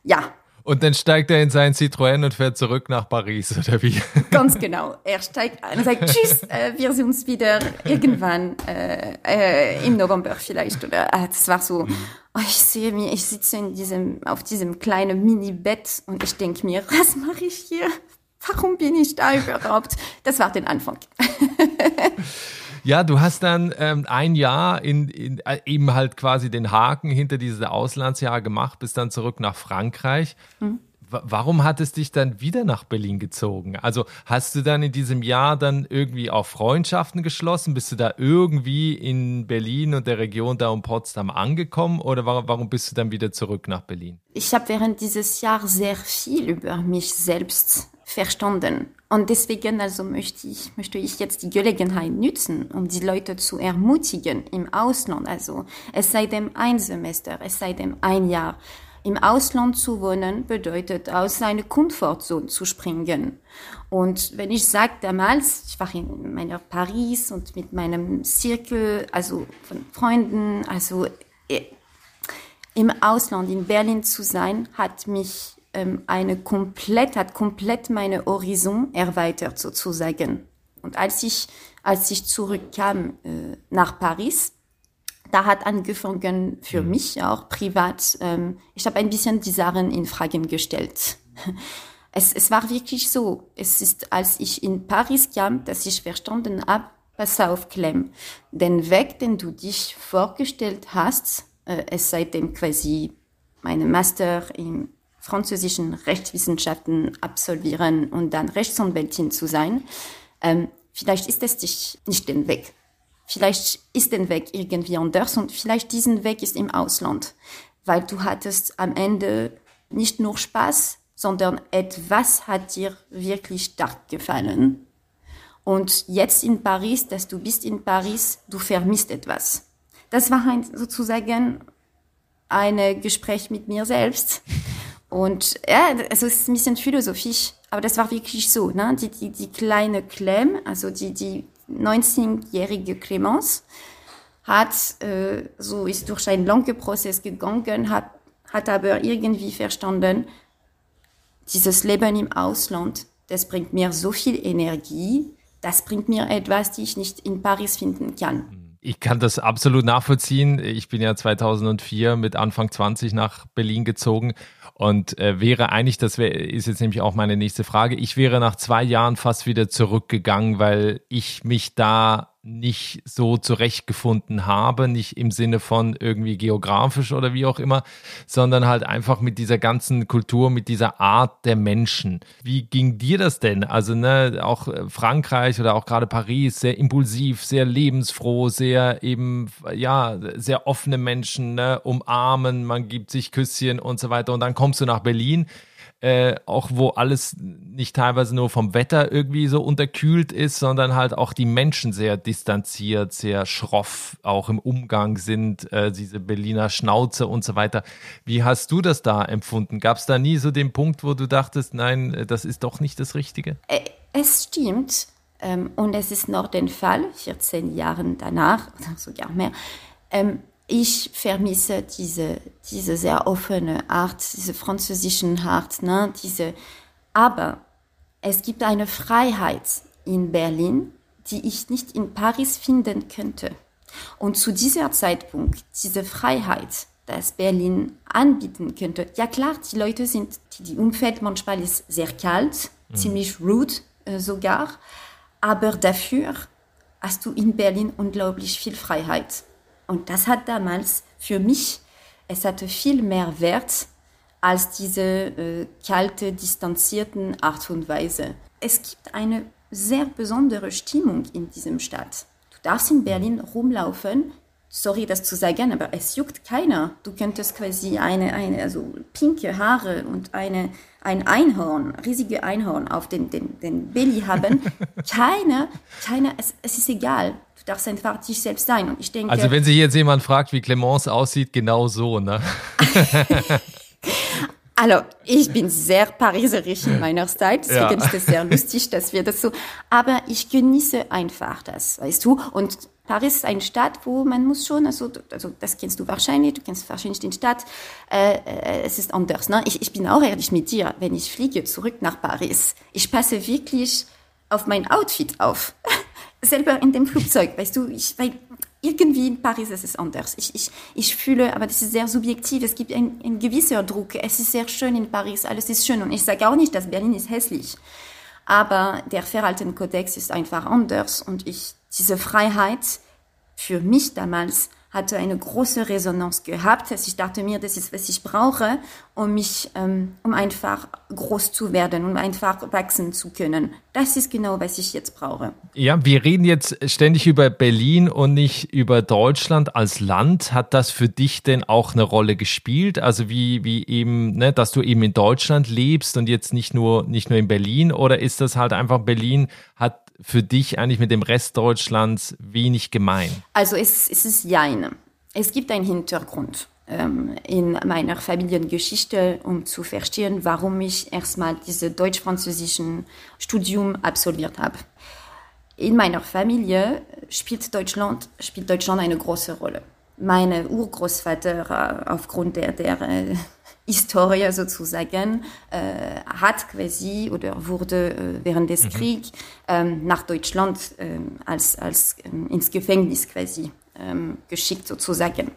ja. Und dann steigt er in sein Citroën und fährt zurück nach Paris, oder wie? Ganz genau. Er steigt ein und sagt, tschüss, äh, wir sehen uns wieder irgendwann äh, äh, im November vielleicht. Oder äh, das war so, oh, ich sehe mir, ich sitze in diesem, auf diesem kleinen Mini-Bett und ich denke mir, was mache ich hier? Warum bin ich da überhaupt? Das war den Anfang. Ja, du hast dann ähm, ein Jahr in, in äh, eben halt quasi den Haken hinter dieses Auslandsjahr gemacht, bist dann zurück nach Frankreich. Mhm. Warum hat es dich dann wieder nach Berlin gezogen? Also hast du dann in diesem Jahr dann irgendwie auch Freundschaften geschlossen? Bist du da irgendwie in Berlin und der Region da um Potsdam angekommen oder warum bist du dann wieder zurück nach Berlin? Ich habe während dieses Jahres sehr viel über mich selbst verstanden. Und deswegen also möchte ich, möchte ich jetzt die Gelegenheit nutzen, um die Leute zu ermutigen im Ausland. Also es sei denn ein Semester, es sei denn ein Jahr. Im Ausland zu wohnen bedeutet, aus seiner Komfortzone zu springen. Und wenn ich sage damals, ich war in meiner Paris und mit meinem Zirkel, also von Freunden, also äh, im Ausland in Berlin zu sein, hat mich eine komplett, hat komplett meine Horizon erweitert sozusagen. Und als ich, als ich zurückkam äh, nach Paris, da hat angefangen für mhm. mich auch privat, ähm, ich habe ein bisschen die Sachen in Fragen gestellt. Es, es war wirklich so. Es ist, als ich in Paris kam, dass ich verstanden habe, pass auf, Clem, den Weg, den du dich vorgestellt hast, äh, es seitdem quasi meine Master im französischen Rechtswissenschaften absolvieren und dann Rechtsanwältin zu sein, ähm, vielleicht ist es dich nicht den Weg. vielleicht ist der Weg irgendwie anders und vielleicht diesen Weg ist im Ausland, weil du hattest am Ende nicht nur Spaß, sondern etwas hat dir wirklich stark gefallen. Und jetzt in Paris, dass du bist in Paris, du vermisst etwas. Das war ein, sozusagen ein Gespräch mit mir selbst. Und ja, also es ist ein bisschen philosophisch, aber das war wirklich so. Ne? Die, die, die kleine Clem, also die, die 19-jährige Clemence, hat äh, so ist durch einen langen Prozess gegangen, hat, hat aber irgendwie verstanden, dieses Leben im Ausland, das bringt mir so viel Energie, das bringt mir etwas, die ich nicht in Paris finden kann. Ich kann das absolut nachvollziehen. Ich bin ja 2004 mit Anfang 20 nach Berlin gezogen und äh, wäre eigentlich, das wär, ist jetzt nämlich auch meine nächste Frage, ich wäre nach zwei Jahren fast wieder zurückgegangen, weil ich mich da nicht so zurechtgefunden habe, nicht im Sinne von irgendwie geografisch oder wie auch immer, sondern halt einfach mit dieser ganzen Kultur, mit dieser Art der Menschen. Wie ging dir das denn? Also ne, auch äh, Frankreich oder auch gerade Paris, sehr impulsiv, sehr lebensfroh, sehr eben, ja, sehr offene Menschen, ne, umarmen, man gibt sich Küsschen und so weiter und dann kommst du nach Berlin äh, auch wo alles nicht teilweise nur vom Wetter irgendwie so unterkühlt ist, sondern halt auch die Menschen sehr distanziert, sehr schroff auch im Umgang sind, äh, diese Berliner Schnauze und so weiter. Wie hast du das da empfunden? Gab es da nie so den Punkt, wo du dachtest, nein, äh, das ist doch nicht das Richtige? Äh, es stimmt. Ähm, und es ist noch der Fall, 14 Jahre danach, sogar mehr. Ähm, ich vermisse diese, diese sehr offene Art, diese französischen Art, ne? diese, aber es gibt eine Freiheit in Berlin, die ich nicht in Paris finden könnte. Und zu dieser Zeitpunkt, diese Freiheit, dass Berlin anbieten könnte. Ja klar, die Leute sind, die Umfeld manchmal ist sehr kalt, mhm. ziemlich rude äh, sogar, aber dafür hast du in Berlin unglaublich viel Freiheit. Und das hat damals für mich, es hatte viel mehr Wert als diese äh, kalte, distanzierten Art und Weise. Es gibt eine sehr besondere Stimmung in diesem Stadt. Du darfst in Berlin rumlaufen, sorry das zu sagen, aber es juckt keiner. Du könntest quasi eine, eine also pinke Haare und eine, ein Einhorn, riesige Einhorn auf den, den, den Belly haben. Keiner, keiner, es, es ist egal. Darfst einfach dich selbst sein. Und ich denke. Also wenn sich jetzt jemand fragt, wie Clemence aussieht, genau so, ne? Also, ich bin sehr pariserisch in meiner Style, deswegen ja. ist es sehr lustig, dass wir das so, aber ich genieße einfach das, weißt du, und Paris ist eine Stadt, wo man muss schon, also, also das kennst du wahrscheinlich, du kennst wahrscheinlich die Stadt, äh, äh, es ist anders, ne? Ich, ich bin auch ehrlich mit dir, wenn ich fliege zurück nach Paris, ich passe wirklich auf mein Outfit auf selber in dem Flugzeug, weißt du, ich, weil irgendwie in Paris ist es anders. Ich, ich, ich fühle, aber das ist sehr subjektiv, es gibt ein, ein gewisser Druck. Es ist sehr schön in Paris, alles ist schön. Und ich sage auch nicht, dass Berlin ist hässlich. Aber der Verhaltenkodex ist einfach anders. Und ich, diese Freiheit für mich damals hatte eine große Resonanz gehabt. Also ich dachte mir, das ist, was ich brauche, um mich, ähm, um einfach groß zu werden, um einfach wachsen zu können. Das ist genau, was ich jetzt brauche. Ja, wir reden jetzt ständig über Berlin und nicht über Deutschland als Land. Hat das für dich denn auch eine Rolle gespielt? Also wie, wie eben, ne, dass du eben in Deutschland lebst und jetzt nicht nur, nicht nur in Berlin? Oder ist das halt einfach Berlin hat für dich eigentlich mit dem Rest Deutschlands wenig gemein? Also es, es ist jein. Es gibt einen Hintergrund ähm, in meiner Familiengeschichte, um zu verstehen, warum ich erstmal dieses deutsch-französischen Studium absolviert habe. In meiner Familie spielt Deutschland, spielt Deutschland eine große Rolle. Mein Urgroßvater, äh, aufgrund der, der äh, Historie sozusagen äh, hat quasi oder wurde äh, während des mhm. Kriegs ähm, nach Deutschland äh, als, als ähm, ins Gefängnis quasi ähm, geschickt sozusagen.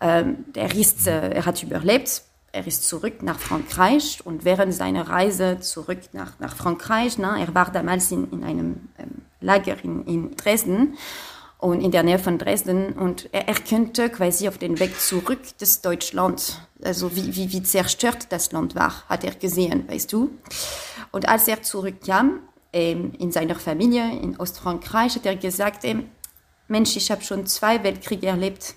Ähm, er, ist, äh, er hat überlebt, er ist zurück nach Frankreich und während seiner Reise zurück nach, nach Frankreich, na, er war damals in, in einem ähm, Lager in, in Dresden und in der Nähe von Dresden und er erkannte quasi auf den Weg zurück das Deutschland, also wie, wie, wie zerstört das Land war, hat er gesehen, weißt du. Und als er zurückkam, ähm, in seiner Familie in Ostfrankreich, hat er gesagt, ähm, Mensch, ich habe schon zwei Weltkriege erlebt.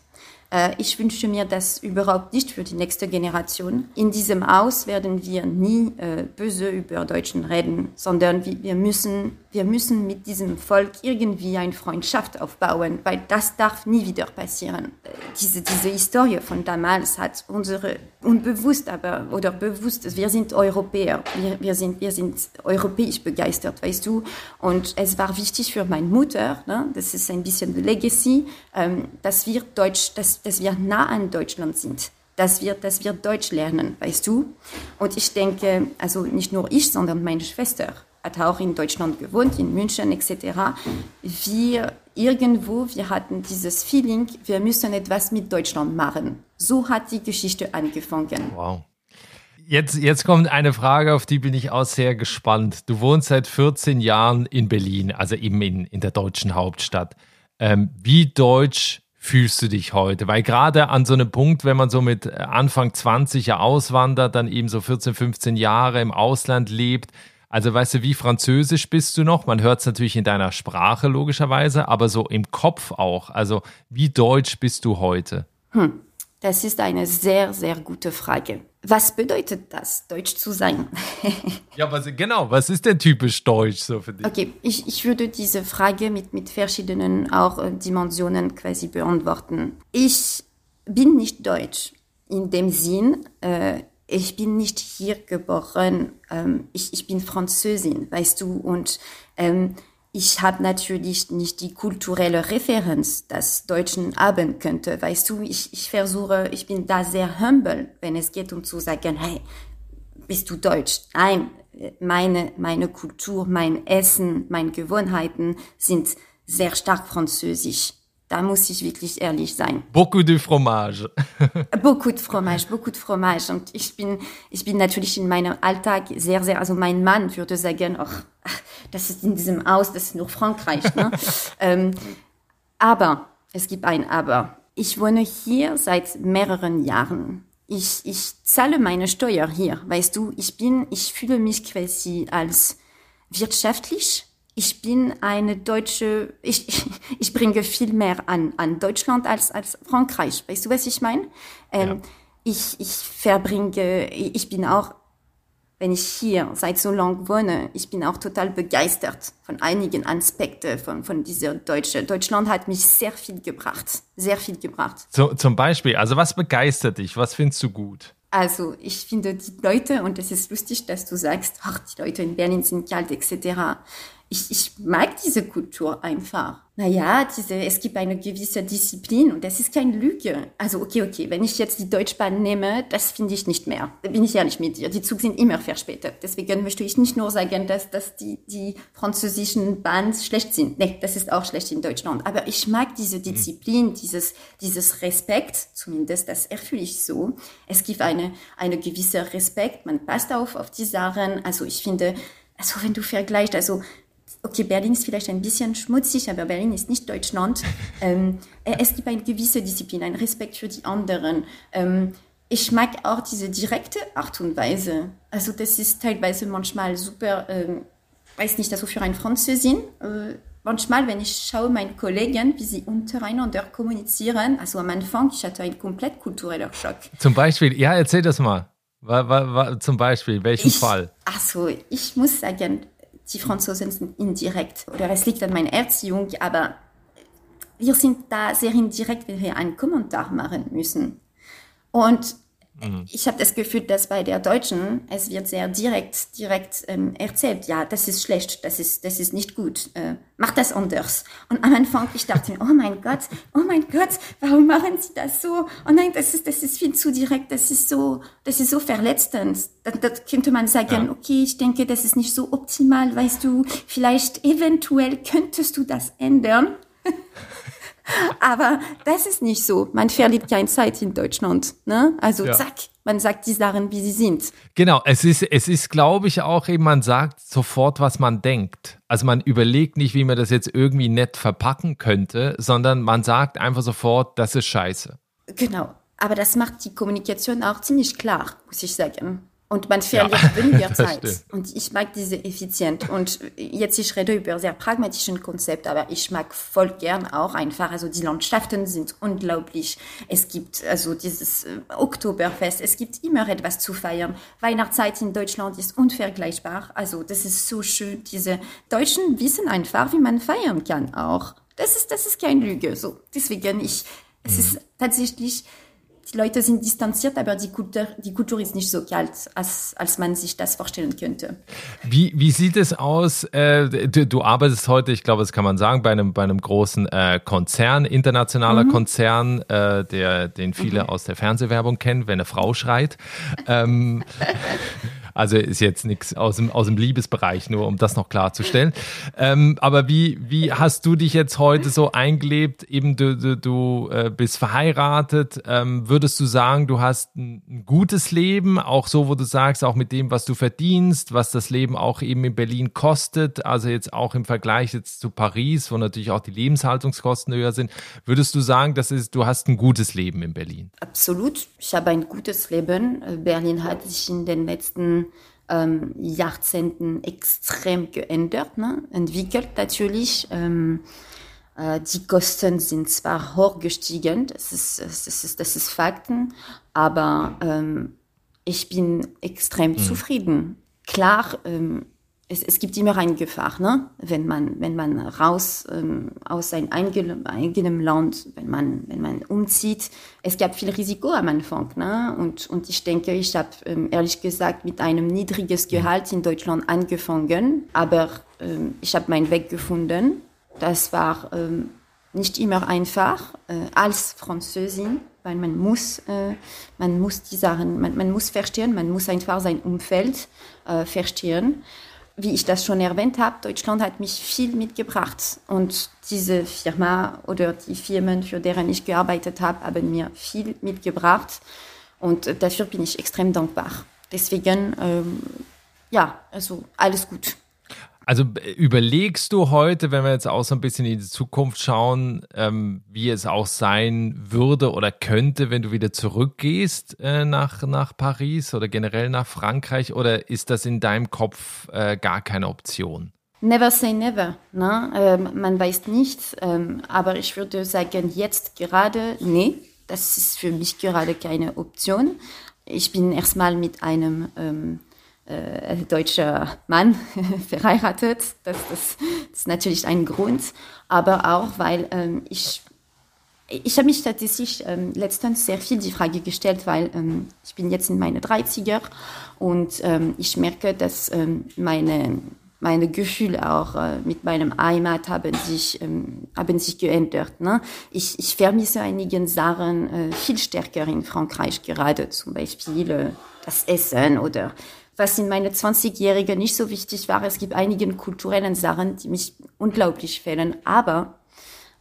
Äh, ich wünsche mir das überhaupt nicht für die nächste Generation. In diesem Haus werden wir nie äh, böse über Deutschen reden, sondern wir müssen, wir müssen mit diesem Volk irgendwie eine Freundschaft aufbauen, weil das darf nie wieder passieren. Äh, diese, diese Historie von damals hat unsere unbewusst, aber oder bewusst, wir sind Europäer, wir, wir, sind, wir sind europäisch begeistert, weißt du. Und es war wichtig für meine Mutter, ne? das ist ein bisschen Legacy, ähm, dass wir Deutsch, dass, dass wir nah an Deutschland sind dass wir, dass wir Deutsch lernen, weißt du? Und ich denke, also nicht nur ich, sondern meine Schwester hat auch in Deutschland gewohnt, in München etc. Wir irgendwo, wir hatten dieses Feeling, wir müssen etwas mit Deutschland machen. So hat die Geschichte angefangen. Wow. Jetzt, jetzt kommt eine Frage, auf die bin ich auch sehr gespannt. Du wohnst seit 14 Jahren in Berlin, also eben in, in der deutschen Hauptstadt. Ähm, wie deutsch fühlst du dich heute? Weil gerade an so einem Punkt, wenn man so mit Anfang 20 ja auswandert, dann eben so 14, 15 Jahre im Ausland lebt, also weißt du, wie französisch bist du noch? Man hört es natürlich in deiner Sprache logischerweise, aber so im Kopf auch. Also wie deutsch bist du heute? Hm, das ist eine sehr, sehr gute Frage. Was bedeutet das, deutsch zu sein? ja, was, genau, was ist denn typisch deutsch so für dich? Okay, ich, ich würde diese Frage mit, mit verschiedenen auch äh, Dimensionen quasi beantworten. Ich bin nicht deutsch in dem Sinn, äh, ich bin nicht hier geboren, ähm, ich, ich bin Französin, weißt du, und ähm, ich habe natürlich nicht die kulturelle Referenz, das Deutschen haben könnte, weißt du, ich, ich versuche, ich bin da sehr humble, wenn es geht um zu sagen, hey, bist du Deutsch? Nein, meine, meine Kultur, mein Essen, meine Gewohnheiten sind sehr stark französisch. Da muss ich wirklich ehrlich sein. Beaucoup de fromage. beaucoup de fromage, beaucoup de fromage. Und ich bin, ich bin natürlich in meinem Alltag sehr, sehr, also mein Mann würde sagen, ach, das ist in diesem Haus, das ist nur Frankreich. Ne? ähm, aber, es gibt ein Aber. Ich wohne hier seit mehreren Jahren. Ich, ich zahle meine Steuer hier, weißt du. Ich bin, ich fühle mich quasi als wirtschaftlich ich bin eine deutsche, ich, ich, ich bringe viel mehr an, an Deutschland als, als Frankreich. Weißt du, was ich meine? Ähm, ja. ich, ich verbringe, ich bin auch, wenn ich hier seit so lang wohne, ich bin auch total begeistert von einigen Aspekten von, von dieser Deutsche. Deutschland hat mich sehr viel gebracht, sehr viel gebracht. So, zum Beispiel, also was begeistert dich? Was findest du gut? Also ich finde die Leute, und es ist lustig, dass du sagst, ach, die Leute in Berlin sind kalt etc ich, ich mag diese Kultur einfach. Naja, diese, es gibt eine gewisse Disziplin und das ist keine Lüge. Also okay, okay, wenn ich jetzt die Deutschbahn nehme, das finde ich nicht mehr. Da bin ich ehrlich mit dir. Die Züge sind immer verspätet. Deswegen möchte ich nicht nur sagen, dass, dass die, die französischen Bahns schlecht sind. Nee, das ist auch schlecht in Deutschland. Aber ich mag diese Disziplin, dieses, dieses Respekt, zumindest das erfülle ich so. Es gibt eine, eine gewisse Respekt, man passt auf, auf die Sachen. Also ich finde, also wenn du vergleichst, also okay, Berlin ist vielleicht ein bisschen schmutzig, aber Berlin ist nicht Deutschland. ähm, es gibt eine gewisse Disziplin, einen Respekt für die anderen. Ähm, ich mag auch diese direkte Art und Weise. Also das ist teilweise manchmal super, ähm, weiß nicht, also für ein Französin, äh, manchmal, wenn ich schaue meine Kollegen, wie sie untereinander kommunizieren, also am Anfang, ich hatte einen komplett kulturellen Schock. Zum Beispiel, ja, erzähl das mal. War, war, war, zum Beispiel, welchen ich, Fall? Also, ich muss sagen, die Franzosen sind indirekt oder es liegt an meiner Erziehung, aber wir sind da sehr indirekt, wenn wir einen Kommentar machen müssen. Und mhm. ich habe das Gefühl, dass bei der Deutschen es wird sehr direkt, direkt ähm, erzählt, ja, das ist schlecht, das ist, das ist nicht gut, äh, mach das anders. Und am Anfang, ich dachte, oh mein Gott, oh mein Gott, warum machen Sie das so? Oh nein, das ist, das ist viel zu direkt, das ist so, das ist so verletzend. Da, da könnte man sagen, ja. okay, ich denke, das ist nicht so optimal, weißt du, vielleicht eventuell könntest du das ändern. Aber das ist nicht so. Man verliert keine Zeit in Deutschland. Ne? Also ja. zack, man sagt die Sachen, wie sie sind. Genau, es ist, es ist, glaube ich, auch eben, man sagt sofort, was man denkt. Also man überlegt nicht, wie man das jetzt irgendwie nett verpacken könnte, sondern man sagt einfach sofort, das ist scheiße. Genau. Aber das macht die Kommunikation auch ziemlich klar, muss ich sagen. Und man verliert weniger Zeit. Und ich mag diese Effizient. Und jetzt, ich rede über sehr pragmatischen Konzept, aber ich mag voll gern auch einfach, also die Landschaften sind unglaublich. Es gibt also dieses äh, Oktoberfest, es gibt immer etwas zu feiern. Weihnachtszeit in Deutschland ist unvergleichbar. Also das ist so schön. Diese Deutschen wissen einfach, wie man feiern kann auch. Das ist, das ist kein Lüge. So, deswegen, ich, es mhm. ist tatsächlich, die Leute sind distanziert, aber die Kultur, die Kultur ist nicht so kalt, als, als man sich das vorstellen könnte. Wie, wie sieht es aus? Äh, du, du, arbeitest heute, ich glaube, das kann man sagen, bei einem, bei einem großen äh, Konzern, internationaler mhm. Konzern, äh, der, den viele mhm. aus der Fernsehwerbung kennen, wenn eine Frau schreit. Ähm, Also ist jetzt nichts aus dem, aus dem Liebesbereich, nur um das noch klarzustellen. Ähm, aber wie, wie hast du dich jetzt heute so eingelebt? Eben du, du, du äh, bist verheiratet. Ähm, würdest du sagen, du hast ein, ein, gutes Leben, auch so, wo du sagst, auch mit dem, was du verdienst, was das Leben auch eben in Berlin kostet, also jetzt auch im Vergleich jetzt zu Paris, wo natürlich auch die Lebenshaltungskosten höher sind. Würdest du sagen, das ist, du hast ein gutes Leben in Berlin? Absolut. Ich habe ein gutes Leben. Berlin hat sich in den letzten ähm, Jahrzehnten extrem geändert, ne? entwickelt natürlich. Ähm, äh, die Kosten sind zwar hoch gestiegen, das ist, das ist, das ist Fakten, aber ähm, ich bin extrem mhm. zufrieden. Klar, ähm, es, es gibt immer eine Gefahr, ne? wenn man wenn man raus ähm, aus seinem eigenem Land, wenn man wenn man umzieht, es gab viel Risiko am Anfang, ne? Und und ich denke, ich habe ähm, ehrlich gesagt mit einem niedriges Gehalt in Deutschland angefangen, aber ähm, ich habe meinen Weg gefunden. Das war ähm, nicht immer einfach äh, als Französin, weil man muss äh, man muss die Sachen man, man muss verstehen, man muss einfach sein Umfeld äh, verstehen wie ich das schon erwähnt habe, Deutschland hat mich viel mitgebracht und diese Firma oder die Firmen, für deren ich gearbeitet habe, haben mir viel mitgebracht und dafür bin ich extrem dankbar. Deswegen, ähm, ja, also alles gut. Also überlegst du heute, wenn wir jetzt auch so ein bisschen in die Zukunft schauen, ähm, wie es auch sein würde oder könnte, wenn du wieder zurückgehst äh, nach, nach Paris oder generell nach Frankreich? Oder ist das in deinem Kopf äh, gar keine Option? Never say never. Ne? Ähm, man weiß nicht, ähm, aber ich würde sagen, jetzt gerade, nee, das ist für mich gerade keine Option. Ich bin erstmal mit einem ähm, äh, deutscher Mann verheiratet. Das, das, das, ist natürlich ein Grund, aber auch, weil ähm, ich ich habe mich tatsächlich ähm, letztens sehr viel die Frage gestellt, weil ähm, ich bin jetzt in meine 30er und ähm, ich merke, dass ähm, meine, meine Gefühle auch äh, mit meinem Heimat haben sich, ähm, haben sich geändert. Ne? Ich, ich vermisse einigen Sachen äh, viel stärker in Frankreich gerade, zum Beispiel äh, das Essen oder was in meine 20-Jährige nicht so wichtig war. Es gibt einige kulturellen Sachen, die mich unglaublich fehlen. Aber,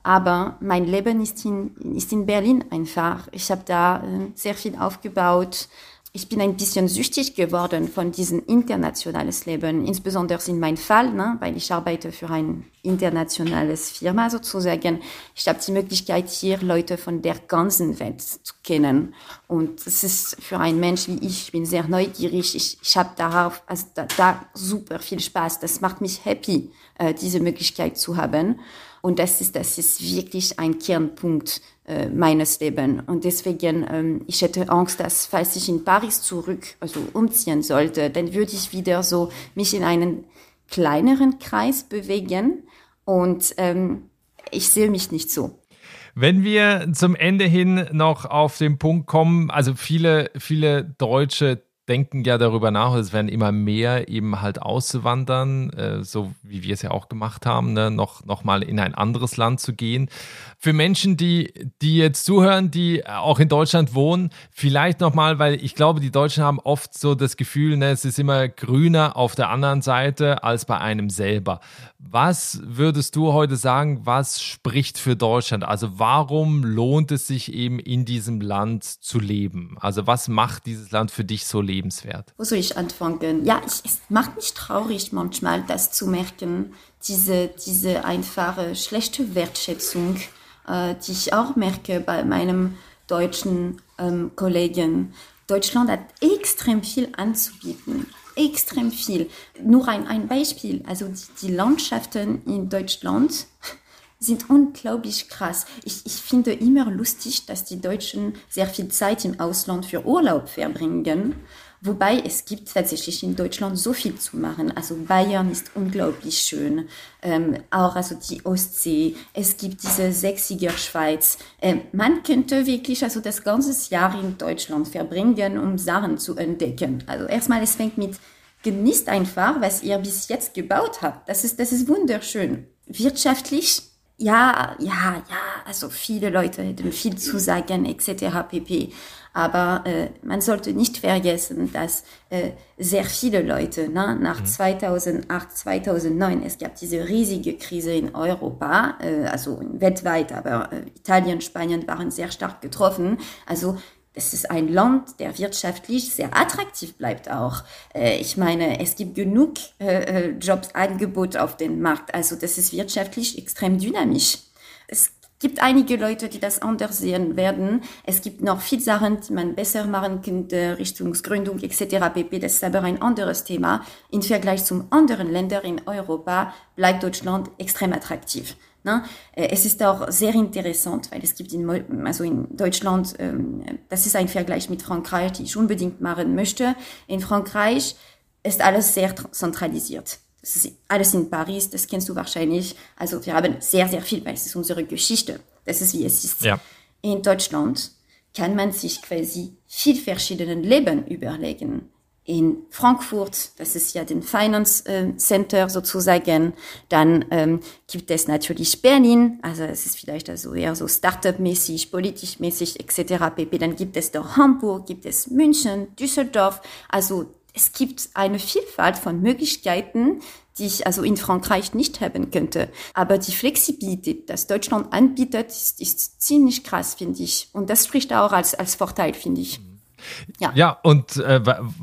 aber mein Leben ist in, ist in Berlin einfach. Ich habe da äh, sehr viel aufgebaut ich bin ein bisschen süchtig geworden von diesem internationales Leben, insbesondere in meinem Fall, ne, weil ich arbeite für ein internationales Firma sozusagen. Ich habe die Möglichkeit, hier Leute von der ganzen Welt zu kennen. Und es ist für einen Mensch wie ich, ich bin sehr neugierig. Ich, ich habe darauf, also da, da super viel Spaß. Das macht mich happy, äh, diese Möglichkeit zu haben. Und das ist, das ist wirklich ein Kernpunkt äh, meines Lebens. Und deswegen, ähm, ich hätte Angst, dass falls ich in Paris zurück, also umziehen sollte, dann würde ich wieder so mich in einen kleineren Kreis bewegen. Und ähm, ich sehe mich nicht so. Wenn wir zum Ende hin noch auf den Punkt kommen, also viele, viele Deutsche denken ja darüber nach, es werden immer mehr eben halt auszuwandern, äh, so wie wir es ja auch gemacht haben, ne? noch, noch mal in ein anderes Land zu gehen. Für Menschen, die, die jetzt zuhören, die auch in Deutschland wohnen, vielleicht noch mal, weil ich glaube, die Deutschen haben oft so das Gefühl, ne, es ist immer grüner auf der anderen Seite als bei einem selber. Was würdest du heute sagen, was spricht für Deutschland? Also warum lohnt es sich eben in diesem Land zu leben? Also was macht dieses Land für dich so lebenswert? Wo soll ich anfangen? Ja, ich, es macht mich traurig manchmal, das zu merken, diese, diese einfache schlechte Wertschätzung, äh, die ich auch merke bei meinem deutschen ähm, Kollegen. Deutschland hat extrem viel anzubieten. Extrem viel. Nur ein, ein Beispiel. Also die, die Landschaften in Deutschland sind unglaublich krass. Ich, ich finde immer lustig, dass die Deutschen sehr viel Zeit im Ausland für Urlaub verbringen. Wobei es gibt tatsächlich in Deutschland so viel zu machen. Also Bayern ist unglaublich schön, ähm, auch also die Ostsee. Es gibt diese sächsiger Schweiz. Ähm, man könnte wirklich also das ganze Jahr in Deutschland verbringen, um Sachen zu entdecken. Also erstmal, es fängt mit genießt einfach, was ihr bis jetzt gebaut habt. Das ist, das ist wunderschön. Wirtschaftlich ja, ja, ja, also viele Leute hätten viel zu sagen, etc. pp. Aber äh, man sollte nicht vergessen, dass äh, sehr viele Leute ne, nach mhm. 2008, 2009, es gab diese riesige Krise in Europa, äh, also weltweit, aber äh, Italien, Spanien waren sehr stark getroffen. Also es ist ein Land, der wirtschaftlich sehr attraktiv bleibt auch. Äh, ich meine, es gibt genug äh, äh Jobsangebot auf dem Markt. Also das ist wirtschaftlich extrem dynamisch. Es gibt einige Leute, die das anders sehen werden. Es gibt noch viele Sachen, die man besser machen könnte, Richtungsgründung etc. pp. Das ist aber ein anderes Thema. Im Vergleich zu anderen Ländern in Europa bleibt Deutschland extrem attraktiv. Ne? Äh, es ist auch sehr interessant, weil es gibt in, also in Deutschland, ähm, das ist ein Vergleich mit Frankreich, die ich unbedingt machen möchte. In Frankreich ist alles sehr zentralisiert. Das ist alles in Paris, das kennst du wahrscheinlich. Also wir haben sehr, sehr viel, weil es ist unsere Geschichte. Das ist, wie es ist. Ja. In Deutschland kann man sich quasi viel verschiedenen Leben überlegen in Frankfurt, das ist ja den Finance äh, Center sozusagen. Dann ähm, gibt es natürlich Berlin, also es ist vielleicht also eher so Startup-mäßig, politisch-mäßig etc. pp. Dann gibt es doch Hamburg, gibt es München, Düsseldorf. Also es gibt eine Vielfalt von Möglichkeiten, die ich also in Frankreich nicht haben könnte. Aber die Flexibilität, das Deutschland anbietet, ist, ist ziemlich krass, finde ich. Und das spricht auch als, als Vorteil, finde ich. Mhm. Ja, ja und äh,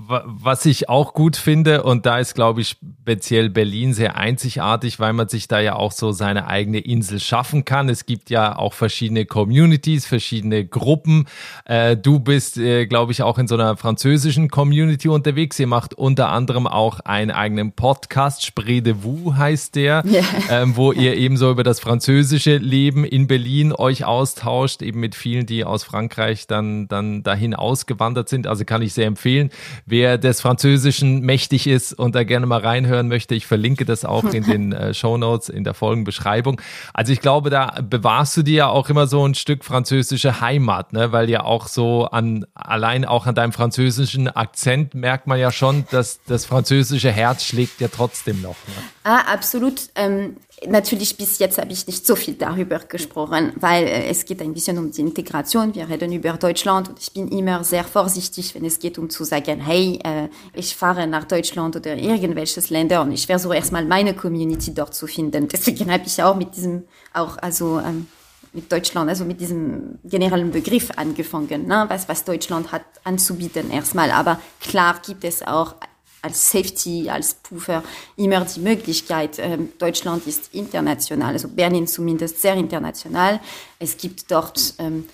was ich auch gut finde, und da ist, glaube ich, speziell Berlin sehr einzigartig, weil man sich da ja auch so seine eigene Insel schaffen kann. Es gibt ja auch verschiedene Communities, verschiedene Gruppen. Äh, du bist, äh, glaube ich, auch in so einer französischen Community unterwegs. Ihr macht unter anderem auch einen eigenen Podcast, Spree de Vous heißt der, yeah. ähm, wo ihr eben so über das französische Leben in Berlin euch austauscht, eben mit vielen, die aus Frankreich dann, dann dahin ausgewandert bewandert sind. Also kann ich sehr empfehlen. Wer des Französischen mächtig ist und da gerne mal reinhören möchte, ich verlinke das auch in den äh, Show Notes in der Folgenbeschreibung. Also ich glaube, da bewahrst du dir ja auch immer so ein Stück französische Heimat, ne? weil ja auch so an, allein auch an deinem französischen Akzent merkt man ja schon, dass das französische Herz schlägt ja trotzdem noch. Ne? Ah, absolut. Ähm, Natürlich bis jetzt habe ich nicht so viel darüber gesprochen, weil äh, es geht ein bisschen um die Integration. Wir reden über Deutschland und ich bin immer sehr vorsichtig, wenn es geht um zu sagen, hey, äh, ich fahre nach Deutschland oder irgendwelches Länder und ich versuche erstmal meine Community dort zu finden. Deswegen habe ich auch mit diesem, auch also ähm, mit Deutschland, also mit diesem generellen Begriff angefangen, ne? was, was Deutschland hat anzubieten erstmal. Aber klar gibt es auch als Safety, als Puffer immer die Möglichkeit. Ähm, Deutschland ist international, also Berlin zumindest sehr international. Es gibt dort ähm,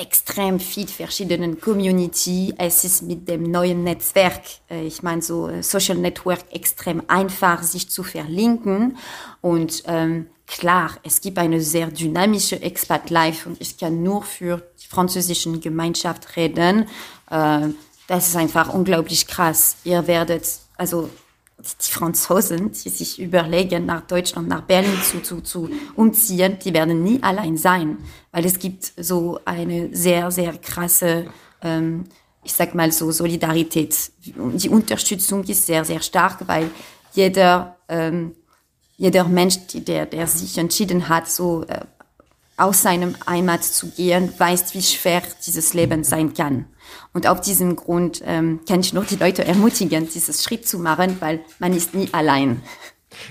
extrem viel verschiedenen Community. Es ist mit dem neuen Netzwerk, äh, ich meine so äh, Social Network, extrem einfach, sich zu verlinken. Und ähm, klar, es gibt eine sehr dynamische Expat Life und ich kann nur für die französische Gemeinschaft reden. Äh, das ist einfach unglaublich krass. Ihr werdet, also die Franzosen, die sich überlegen, nach Deutschland, nach Berlin zu, zu, zu umziehen, die werden nie allein sein, weil es gibt so eine sehr, sehr krasse, ähm, ich sag mal so, Solidarität. Die Unterstützung ist sehr, sehr stark, weil jeder, ähm, jeder Mensch, der, der sich entschieden hat, so äh, aus seinem Heimat zu gehen, weiß, wie schwer dieses Leben sein kann. Und auf diesem Grund ähm, kann ich nur die Leute ermutigen, dieses Schritt zu machen, weil man ist nie allein.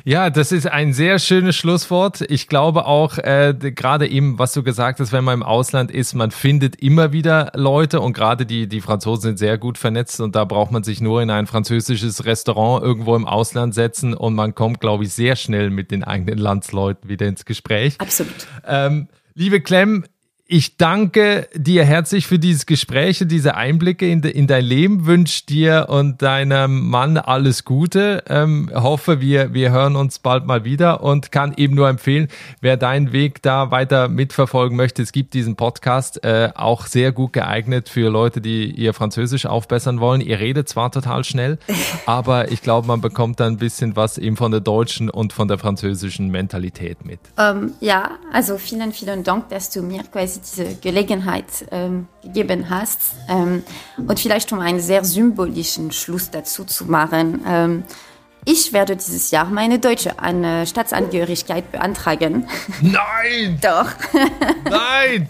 Ja, das ist ein sehr schönes Schlusswort. Ich glaube auch, äh, gerade eben, was du gesagt hast, wenn man im Ausland ist, man findet immer wieder Leute und gerade die, die Franzosen sind sehr gut vernetzt und da braucht man sich nur in ein französisches Restaurant irgendwo im Ausland setzen und man kommt, glaube ich, sehr schnell mit den eigenen Landsleuten wieder ins Gespräch. Absolut. Ähm, liebe Clem, ich danke dir herzlich für dieses Gespräch, diese Einblicke in, de, in dein Leben. Wünsche dir und deinem Mann alles Gute. Ähm, hoffe, wir, wir hören uns bald mal wieder und kann eben nur empfehlen, wer deinen Weg da weiter mitverfolgen möchte, es gibt diesen Podcast äh, auch sehr gut geeignet für Leute, die ihr Französisch aufbessern wollen. Ihr redet zwar total schnell, aber ich glaube, man bekommt da ein bisschen was eben von der deutschen und von der französischen Mentalität mit. Ähm, ja, also vielen, vielen Dank, dass du mir quasi diese Gelegenheit ähm, gegeben hast. Ähm, und vielleicht um einen sehr symbolischen Schluss dazu zu machen. Ähm, ich werde dieses Jahr meine deutsche Staatsangehörigkeit beantragen. Nein! Doch. Nein!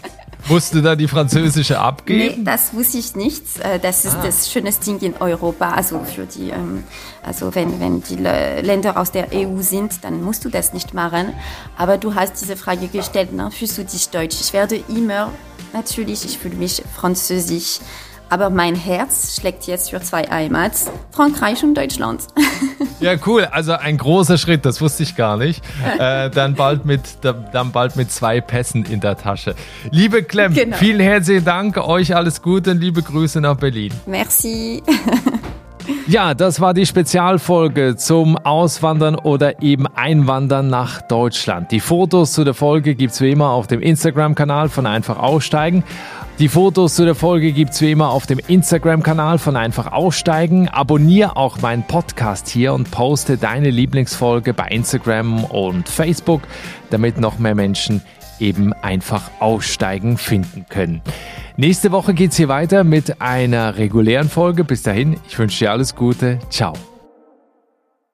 Musst du da die französische abgeben? Nee, das wusste ich nicht. Äh, das ist ah. das schönes Ding in Europa. Also für die, ähm, also wenn, wenn die Länder aus der EU sind, dann musst du das nicht machen. Aber du hast diese Frage gestellt, ne? fühlst du dich deutsch? Ich werde immer, natürlich, ich fühle mich französisch. Aber mein Herz schlägt jetzt für zwei Heimats, Frankreich und Deutschland. Ja, cool. Also ein großer Schritt, das wusste ich gar nicht. Äh, dann, bald mit, dann bald mit zwei Pässen in der Tasche. Liebe Clem, genau. vielen herzlichen Dank. Euch alles Gute und liebe Grüße nach Berlin. Merci. Ja, das war die Spezialfolge zum Auswandern oder eben Einwandern nach Deutschland. Die Fotos zu der Folge gibt's wie immer auf dem Instagram-Kanal von Einfach Aussteigen. Die Fotos zu der Folge gibt's wie immer auf dem Instagram-Kanal von Einfach Aussteigen. Abonnier auch meinen Podcast hier und poste deine Lieblingsfolge bei Instagram und Facebook, damit noch mehr Menschen eben einfach aussteigen finden können. Nächste Woche geht's hier weiter mit einer regulären Folge. Bis dahin, ich wünsche dir alles Gute. Ciao.